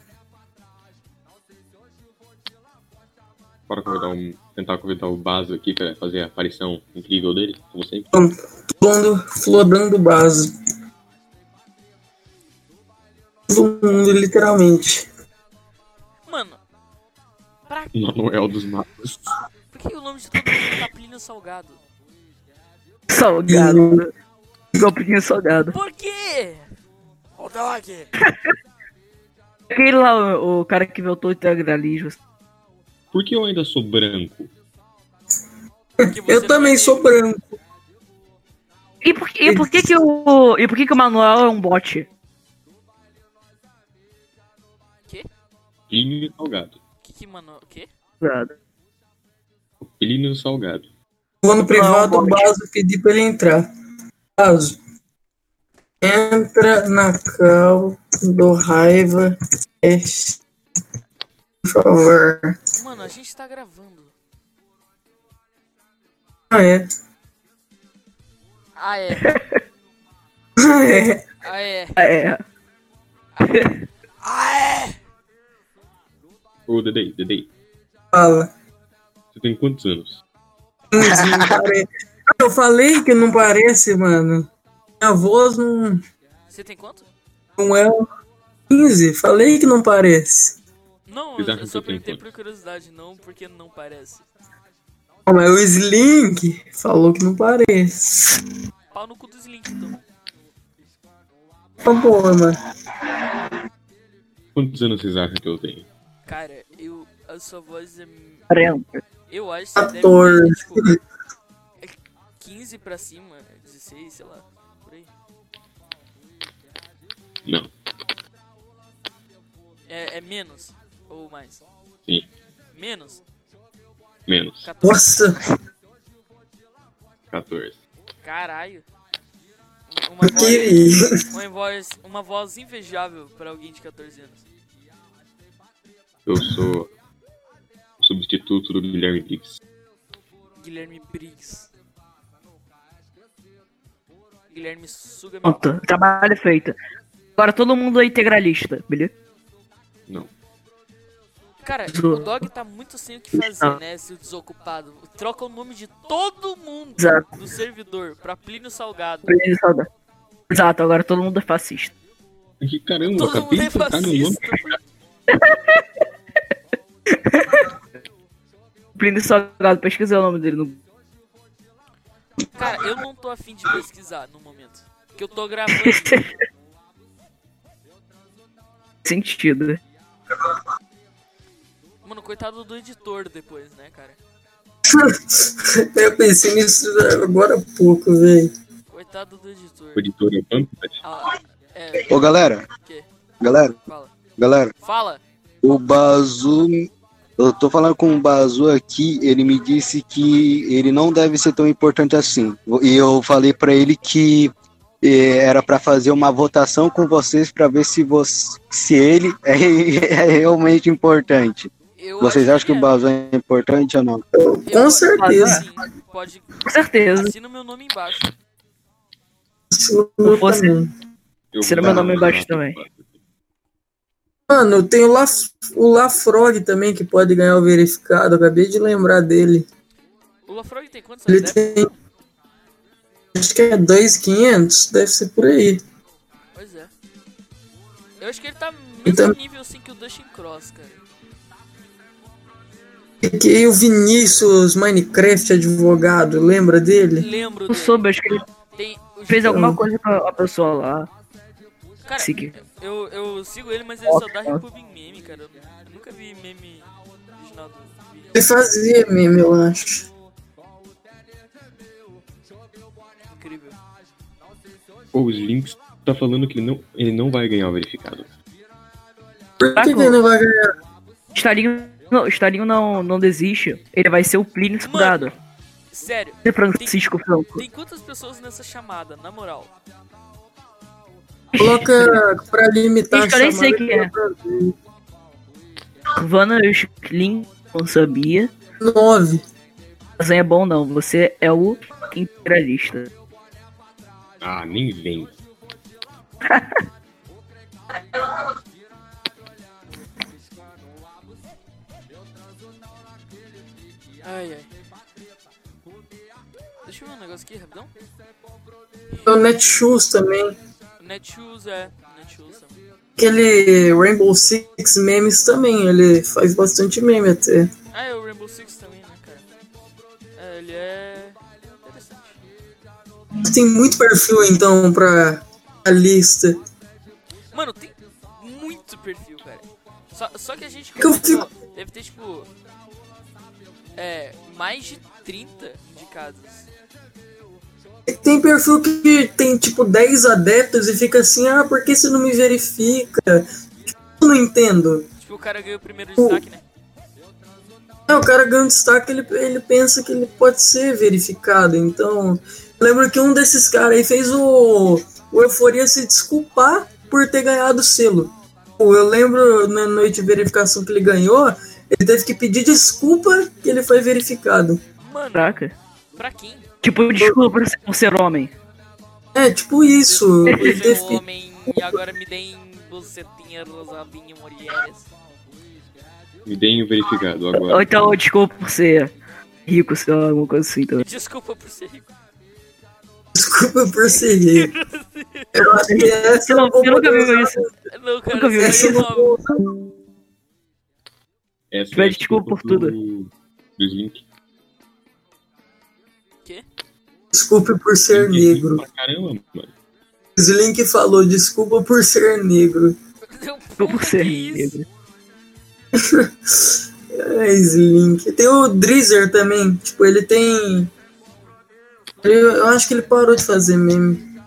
[SPEAKER 3] Bora convidar um, tentar convidar o Baso aqui pra fazer a aparição incrível dele, como sempre.
[SPEAKER 4] Flodando, flodando base. Todo mundo, literalmente.
[SPEAKER 1] Mano, pra
[SPEAKER 3] Manuel dos Matos.
[SPEAKER 1] por que o nome de todo mundo tá Plínio Salgado?
[SPEAKER 2] Salgado. Copinho salgado.
[SPEAKER 1] Por quê? Ô, dog!
[SPEAKER 2] Aquele lá, o, o cara que voltou o integralismo.
[SPEAKER 3] Por que eu ainda sou branco?
[SPEAKER 4] Eu também
[SPEAKER 1] é
[SPEAKER 4] sou branco.
[SPEAKER 2] E por, que- e por que que o. E por que que o Manuel é um bot?
[SPEAKER 3] Plínio Salgado.
[SPEAKER 1] Que que? O quê?
[SPEAKER 3] Plínio Salgado.
[SPEAKER 4] Vou no privado,
[SPEAKER 2] Não,
[SPEAKER 4] o Baso pedir pra ele entrar. Baso. Entra na cal do raiva. Cast, Por favor.
[SPEAKER 1] Mano, a gente tá gravando.
[SPEAKER 4] Ah, é.
[SPEAKER 1] Ah, é.
[SPEAKER 4] Ah, é.
[SPEAKER 1] Ah, é.
[SPEAKER 2] É.
[SPEAKER 1] Ah, é!
[SPEAKER 3] Ô, Dedei, Dedei,
[SPEAKER 4] Fala.
[SPEAKER 3] você tem quantos anos?
[SPEAKER 4] Eu falei que não parece, mano. Minha voz não,
[SPEAKER 1] Você tem quanto?
[SPEAKER 4] não é 15. Falei que não parece.
[SPEAKER 1] Não, eu, eu só
[SPEAKER 3] eu tenho
[SPEAKER 1] perguntei por curiosidade, não porque não parece.
[SPEAKER 4] Ah, Mas o Slink falou que não parece.
[SPEAKER 1] Pau no cu do Slink, então.
[SPEAKER 4] Tá bom, mano.
[SPEAKER 3] Quantos anos vocês acham que eu tenho?
[SPEAKER 1] Cara, eu. A sua voz é.
[SPEAKER 2] 40.
[SPEAKER 1] Eu acho que deve
[SPEAKER 4] 14.
[SPEAKER 1] ter, tipo. é 15 pra cima, 16, sei lá. Por aí.
[SPEAKER 3] Não.
[SPEAKER 1] É, é menos ou mais?
[SPEAKER 3] Sim.
[SPEAKER 1] Menos?
[SPEAKER 3] Menos.
[SPEAKER 1] 14.
[SPEAKER 4] Nossa,
[SPEAKER 3] 14.
[SPEAKER 1] Caralho. Uma voz,
[SPEAKER 4] que.
[SPEAKER 1] uma voz, uma voz invejável pra alguém de 14 anos.
[SPEAKER 3] Eu sou substituto do Guilherme Briggs.
[SPEAKER 1] Guilherme Briggs. Guilherme suga pau.
[SPEAKER 2] Pronto, trabalho feito. Agora todo mundo é integralista, beleza?
[SPEAKER 3] Não.
[SPEAKER 1] Cara, o Dog tá muito sem o que fazer,
[SPEAKER 2] Ah.
[SPEAKER 1] né? Seu desocupado. Troca o nome de todo mundo
[SPEAKER 2] Exato.
[SPEAKER 1] do servidor pra Plínio Salgado.
[SPEAKER 2] Beleza, saudade. Exato, agora todo mundo é fascista.
[SPEAKER 3] Que caramba,
[SPEAKER 1] Todo
[SPEAKER 3] acabei
[SPEAKER 1] mundo
[SPEAKER 3] de
[SPEAKER 1] é
[SPEAKER 3] nome.
[SPEAKER 2] Plínio Salgado, pesquisei o nome dele no.
[SPEAKER 1] Cara, eu não tô afim de pesquisar no momento. Porque eu tô gravando.
[SPEAKER 2] Sentido.
[SPEAKER 1] Mano, coitado do editor depois, né, cara?
[SPEAKER 4] Eu pensei nisso agora há pouco, velho.
[SPEAKER 1] Coitado do editor.
[SPEAKER 3] O editor é o Pumped.
[SPEAKER 1] Ah, é,
[SPEAKER 5] Ô, galera,
[SPEAKER 1] o quê?
[SPEAKER 5] galera,
[SPEAKER 1] Fala.
[SPEAKER 5] galera,
[SPEAKER 1] Fala!
[SPEAKER 5] o Bazu. Eu tô falando com o Bazu aqui, ele me disse que ele não deve ser tão importante assim. E eu falei pra ele que eh, era pra fazer uma votação com vocês pra ver se, você, se ele é, é realmente importante.
[SPEAKER 1] Eu
[SPEAKER 5] Vocês acham que o
[SPEAKER 1] é.
[SPEAKER 5] Bazu é importante ou não?
[SPEAKER 1] Eu-
[SPEAKER 4] Com certeza.
[SPEAKER 1] Sim, pode.
[SPEAKER 2] Com certeza.
[SPEAKER 1] Assina o meu nome embaixo.
[SPEAKER 2] Se fosse-
[SPEAKER 3] vou
[SPEAKER 2] meu nome embaixo também.
[SPEAKER 4] Mano, tem o, La, o Lafrog também que pode ganhar o verificado. Acabei de lembrar dele.
[SPEAKER 1] O Lafrog tem quantos
[SPEAKER 4] Ele
[SPEAKER 1] adeptos?
[SPEAKER 4] tem. Acho que é 2,500, deve ser por aí.
[SPEAKER 1] Pois é. Eu acho que ele tá mesmo
[SPEAKER 4] Então-
[SPEAKER 1] nível assim que o Dustin Cross, cara.
[SPEAKER 4] E o Vinícius Minecraft advogado, lembra dele?
[SPEAKER 1] Lembro
[SPEAKER 2] Eu
[SPEAKER 1] dele.
[SPEAKER 2] soube, acho que ele
[SPEAKER 1] Tem,
[SPEAKER 2] fez alguma coisa com a pessoa lá.
[SPEAKER 1] Cara,
[SPEAKER 2] Segui.
[SPEAKER 1] Eu, eu sigo ele, mas ele só dá repub em meme, cara. Eu, eu nunca vi meme original do vídeo.
[SPEAKER 4] Ele fazia meme, eu acho.
[SPEAKER 1] Incrível.
[SPEAKER 3] Os links tá falando que ele não, ele não vai ganhar o verificado.
[SPEAKER 4] Por que, ele não vai ganhar?
[SPEAKER 2] Estarinho não, Estarinho não, não desiste. Ele vai ser o Plínio Escudado.
[SPEAKER 1] Sério,
[SPEAKER 2] Francisco Franco.
[SPEAKER 1] tem quantas pessoas nessa chamada, na moral?
[SPEAKER 4] Coloca pra limitar
[SPEAKER 2] Gente, eu nem sei quem é. Vanna Lin não sabia.
[SPEAKER 4] Nove.
[SPEAKER 2] Mas não é bom não. Você é o imperialista.
[SPEAKER 3] Ah, nem vem.
[SPEAKER 1] Ai, ai. Deixa eu ver um negócio aqui, rapidão.
[SPEAKER 4] O Netshoes também.
[SPEAKER 1] Netshoes, é. Netshoes também.
[SPEAKER 4] Aquele Rainbow Six memes também, ele faz bastante meme até.
[SPEAKER 1] Ah, é o Rainbow Six também, né, cara? É, ele é... Interessante.
[SPEAKER 4] Tem muito perfil então pra a lista.
[SPEAKER 1] Mano, tem muito perfil, cara. Só, só que a gente
[SPEAKER 4] Que eu
[SPEAKER 1] começou, deve ter, tipo... É, mais de 30 indicados.
[SPEAKER 4] Tem perfil que tem tipo 10 adeptos e fica assim, ah, por que você não me verifica? Tipo, eu não entendo.
[SPEAKER 1] Tipo, o cara ganhou o primeiro destaque, né?
[SPEAKER 4] É, o cara ganha um destaque, ele, ele pensa que ele pode ser verificado. Então, eu lembro que um desses caras aí fez o, o Euforia se desculpar por ter ganhado o selo. Eu lembro na noite de verificação que ele ganhou, ele teve que pedir desculpa que ele foi verificado.
[SPEAKER 1] Mano,
[SPEAKER 2] Caraca.
[SPEAKER 1] pra quem?
[SPEAKER 2] Tipo, desculpa por ser, por ser homem.
[SPEAKER 4] É, tipo isso.
[SPEAKER 1] É um
[SPEAKER 4] que
[SPEAKER 1] homem e agora me deem bucetinha rosadinha mulheres.
[SPEAKER 3] Me deem o verificado
[SPEAKER 2] Ou
[SPEAKER 3] agora.
[SPEAKER 2] então, desculpa por ser rico, sei lá, alguma coisa assim também.
[SPEAKER 1] Desculpa por ser rico.
[SPEAKER 4] desculpa por ser rico. Eu acho que essa
[SPEAKER 2] Eu, não, eu nunca vi
[SPEAKER 4] eu
[SPEAKER 2] isso.
[SPEAKER 1] Não, cara,
[SPEAKER 2] Nunca vi
[SPEAKER 1] isso é nome.
[SPEAKER 3] Essa
[SPEAKER 2] Pede
[SPEAKER 3] é a
[SPEAKER 2] desculpa por tudo.
[SPEAKER 3] Do, dos links.
[SPEAKER 4] Desculpe por ser
[SPEAKER 3] Link
[SPEAKER 4] negro.
[SPEAKER 3] Pra caramba, mano.
[SPEAKER 4] Slink falou, desculpa por ser negro.
[SPEAKER 2] Desculpa por ser negro.
[SPEAKER 4] É, Slink. Tem o Drizzer também. Tipo, ele tem. eu acho que ele parou de fazer meme.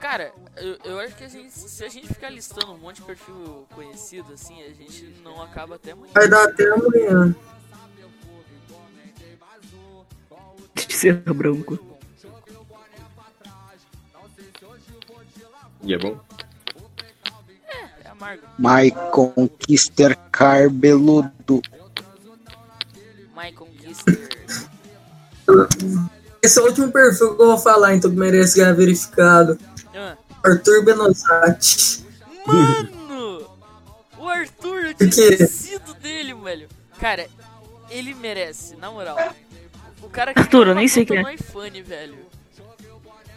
[SPEAKER 1] Cara, eu, eu acho que a gente, se a gente ficar listando um monte de perfil conhecido, assim, a gente não acaba até amanhã.
[SPEAKER 4] Vai dar até amanhã.
[SPEAKER 2] De ser branco.
[SPEAKER 3] E é bom?
[SPEAKER 1] É amargo.
[SPEAKER 5] My Conquister Carbeludo.
[SPEAKER 1] My Conquister.
[SPEAKER 4] Esse é o último perfil que eu vou falar, então que merece ganhar verificado.
[SPEAKER 1] Ah,
[SPEAKER 4] Arthur Benozati.
[SPEAKER 1] Mano! O Arthur, eu tinha esquecido dele, velho. Cara, ele merece, na moral. O cara que
[SPEAKER 2] Arthur, eu nem sei quem é.
[SPEAKER 1] iPhone, velho.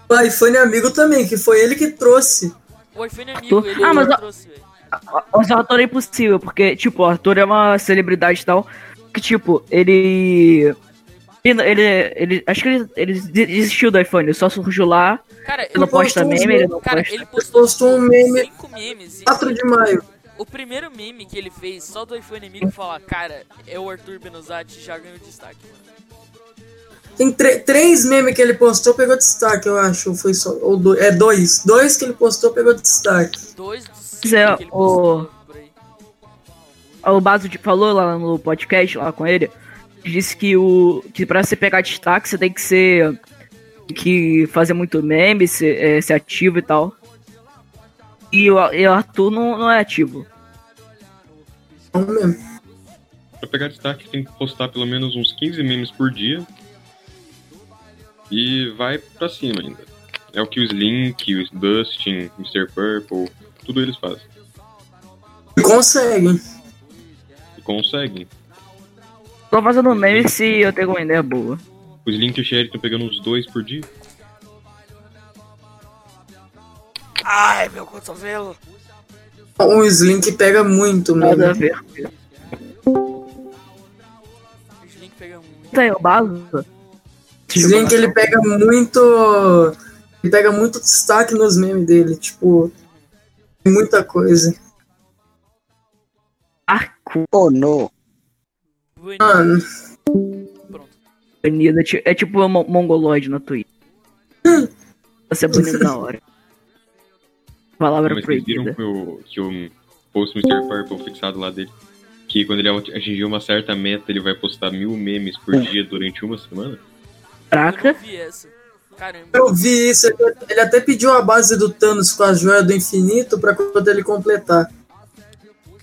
[SPEAKER 4] O iPhone amigo também, que foi ele que trouxe.
[SPEAKER 1] O iPhone é amigo,
[SPEAKER 2] Arthur?
[SPEAKER 1] ele
[SPEAKER 2] Ah, mas a-
[SPEAKER 1] trouxe, velho.
[SPEAKER 2] Mas o Arthur é impossível, porque, tipo, o Arthur é uma celebridade e tal. Que, tipo, ele. Ele, ele, ele- acho que ele, ele desistiu do iPhone, ele só surgiu lá.
[SPEAKER 1] Cara,
[SPEAKER 2] Ele não
[SPEAKER 4] postou
[SPEAKER 2] posta
[SPEAKER 4] uns
[SPEAKER 2] meme, ele não
[SPEAKER 1] Cara,
[SPEAKER 2] posta.
[SPEAKER 1] ele postou,
[SPEAKER 4] postou um meme-
[SPEAKER 1] cinco memes. E
[SPEAKER 4] 4 de maio.
[SPEAKER 1] o primeiro meme que ele fez, só do iPhone amigo, falar, cara, é o Arthur Benozati, já ganhou destaque, mano.
[SPEAKER 4] Tem três memes que ele postou, pegou destaque, eu acho. Foi só. Ou dois. É dois. Dois que ele postou, pegou destaque.
[SPEAKER 1] Dois
[SPEAKER 2] é,
[SPEAKER 1] por aí.
[SPEAKER 2] O Baso de- falou lá no podcast, lá com ele, disse que o que pra você pegar destaque, você tem que ser. tem que fazer muito meme, ser, é, ser ativo e tal. E o, e o Arthur não, não é ativo.
[SPEAKER 4] Não mesmo.
[SPEAKER 3] Pra pegar destaque, tem que postar pelo menos uns 15 memes por dia. E vai pra cima ainda. É o que o Slink, o Dustin, Mr. Purple, tudo eles fazem.
[SPEAKER 4] E conseguem.
[SPEAKER 3] E conseguem.
[SPEAKER 2] Tô fazendo meme se eu tenho uma ideia boa.
[SPEAKER 3] O Slink e o Sherry estão pegando uns dois por dia.
[SPEAKER 1] Ai, meu cotovelo.
[SPEAKER 4] O Slink pega muito
[SPEAKER 2] Nada a ver.
[SPEAKER 1] O Slink pega muito.
[SPEAKER 2] Aí, o base.
[SPEAKER 4] Slink ele pega muito. Ele pega muito destaque nos memes dele. Tipo, muita coisa.
[SPEAKER 2] Arco.
[SPEAKER 5] Oh, no.
[SPEAKER 4] Mano,
[SPEAKER 1] Pronto.
[SPEAKER 2] É É tipo um mo- mongoloide na Twitch. Você é bonito da hora. Palavra
[SPEAKER 3] Mas vocês viram
[SPEAKER 2] proibida.
[SPEAKER 3] que o, que o post Mr. Purple fixado lá dele? Que quando ele atingir uma certa meta, ele vai postar mil memes por dia durante uma semana?
[SPEAKER 1] Eu
[SPEAKER 2] Caraca.
[SPEAKER 1] não vi essa. Caramba.
[SPEAKER 4] eu vi isso. ele- até pediu a base do Thanos com a joia do infinito pra quando ele completar.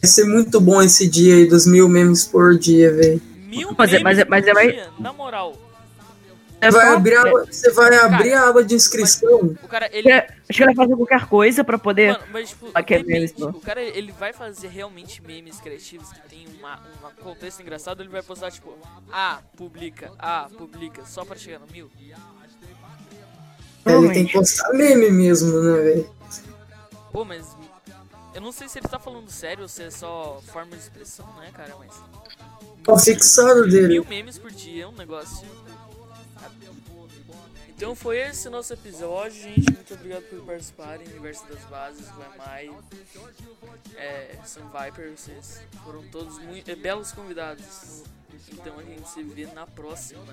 [SPEAKER 4] Vai ser muito bom esse dia aí dos mil memes por dia, velho.
[SPEAKER 1] Mil
[SPEAKER 2] Mas é-
[SPEAKER 1] memes
[SPEAKER 2] mas é- mas
[SPEAKER 1] por
[SPEAKER 2] é mais-
[SPEAKER 1] dia, Na moral.
[SPEAKER 2] É
[SPEAKER 4] Vai abrir a, você vai abrir a aba de inscrição.
[SPEAKER 1] O cara, ele...
[SPEAKER 2] Acho que ele vai fazer qualquer coisa pra poder.
[SPEAKER 1] Mano, mas tipo,
[SPEAKER 2] Ah, é memes, não.
[SPEAKER 1] o cara ele vai fazer realmente memes criativos que tem uma, um contexto engraçado, ele vai postar tipo, ah, publica, ah, publica, só pra chegar no mil.
[SPEAKER 4] Ele tem que postar meme mesmo, né, velho?
[SPEAKER 1] Pô, mas eu não sei se ele tá falando sério ou se é só forma de expressão, né, cara, mas
[SPEAKER 4] o fixado dele.
[SPEAKER 1] mil memes por dia é um negócio. Então foi esse nosso episódio, gente. Muito obrigado por participarem. Universo das Bases, Guamai, é, Sun Viper, vocês foram todos muito, é, belos convidados. Então a gente se vê na próxima.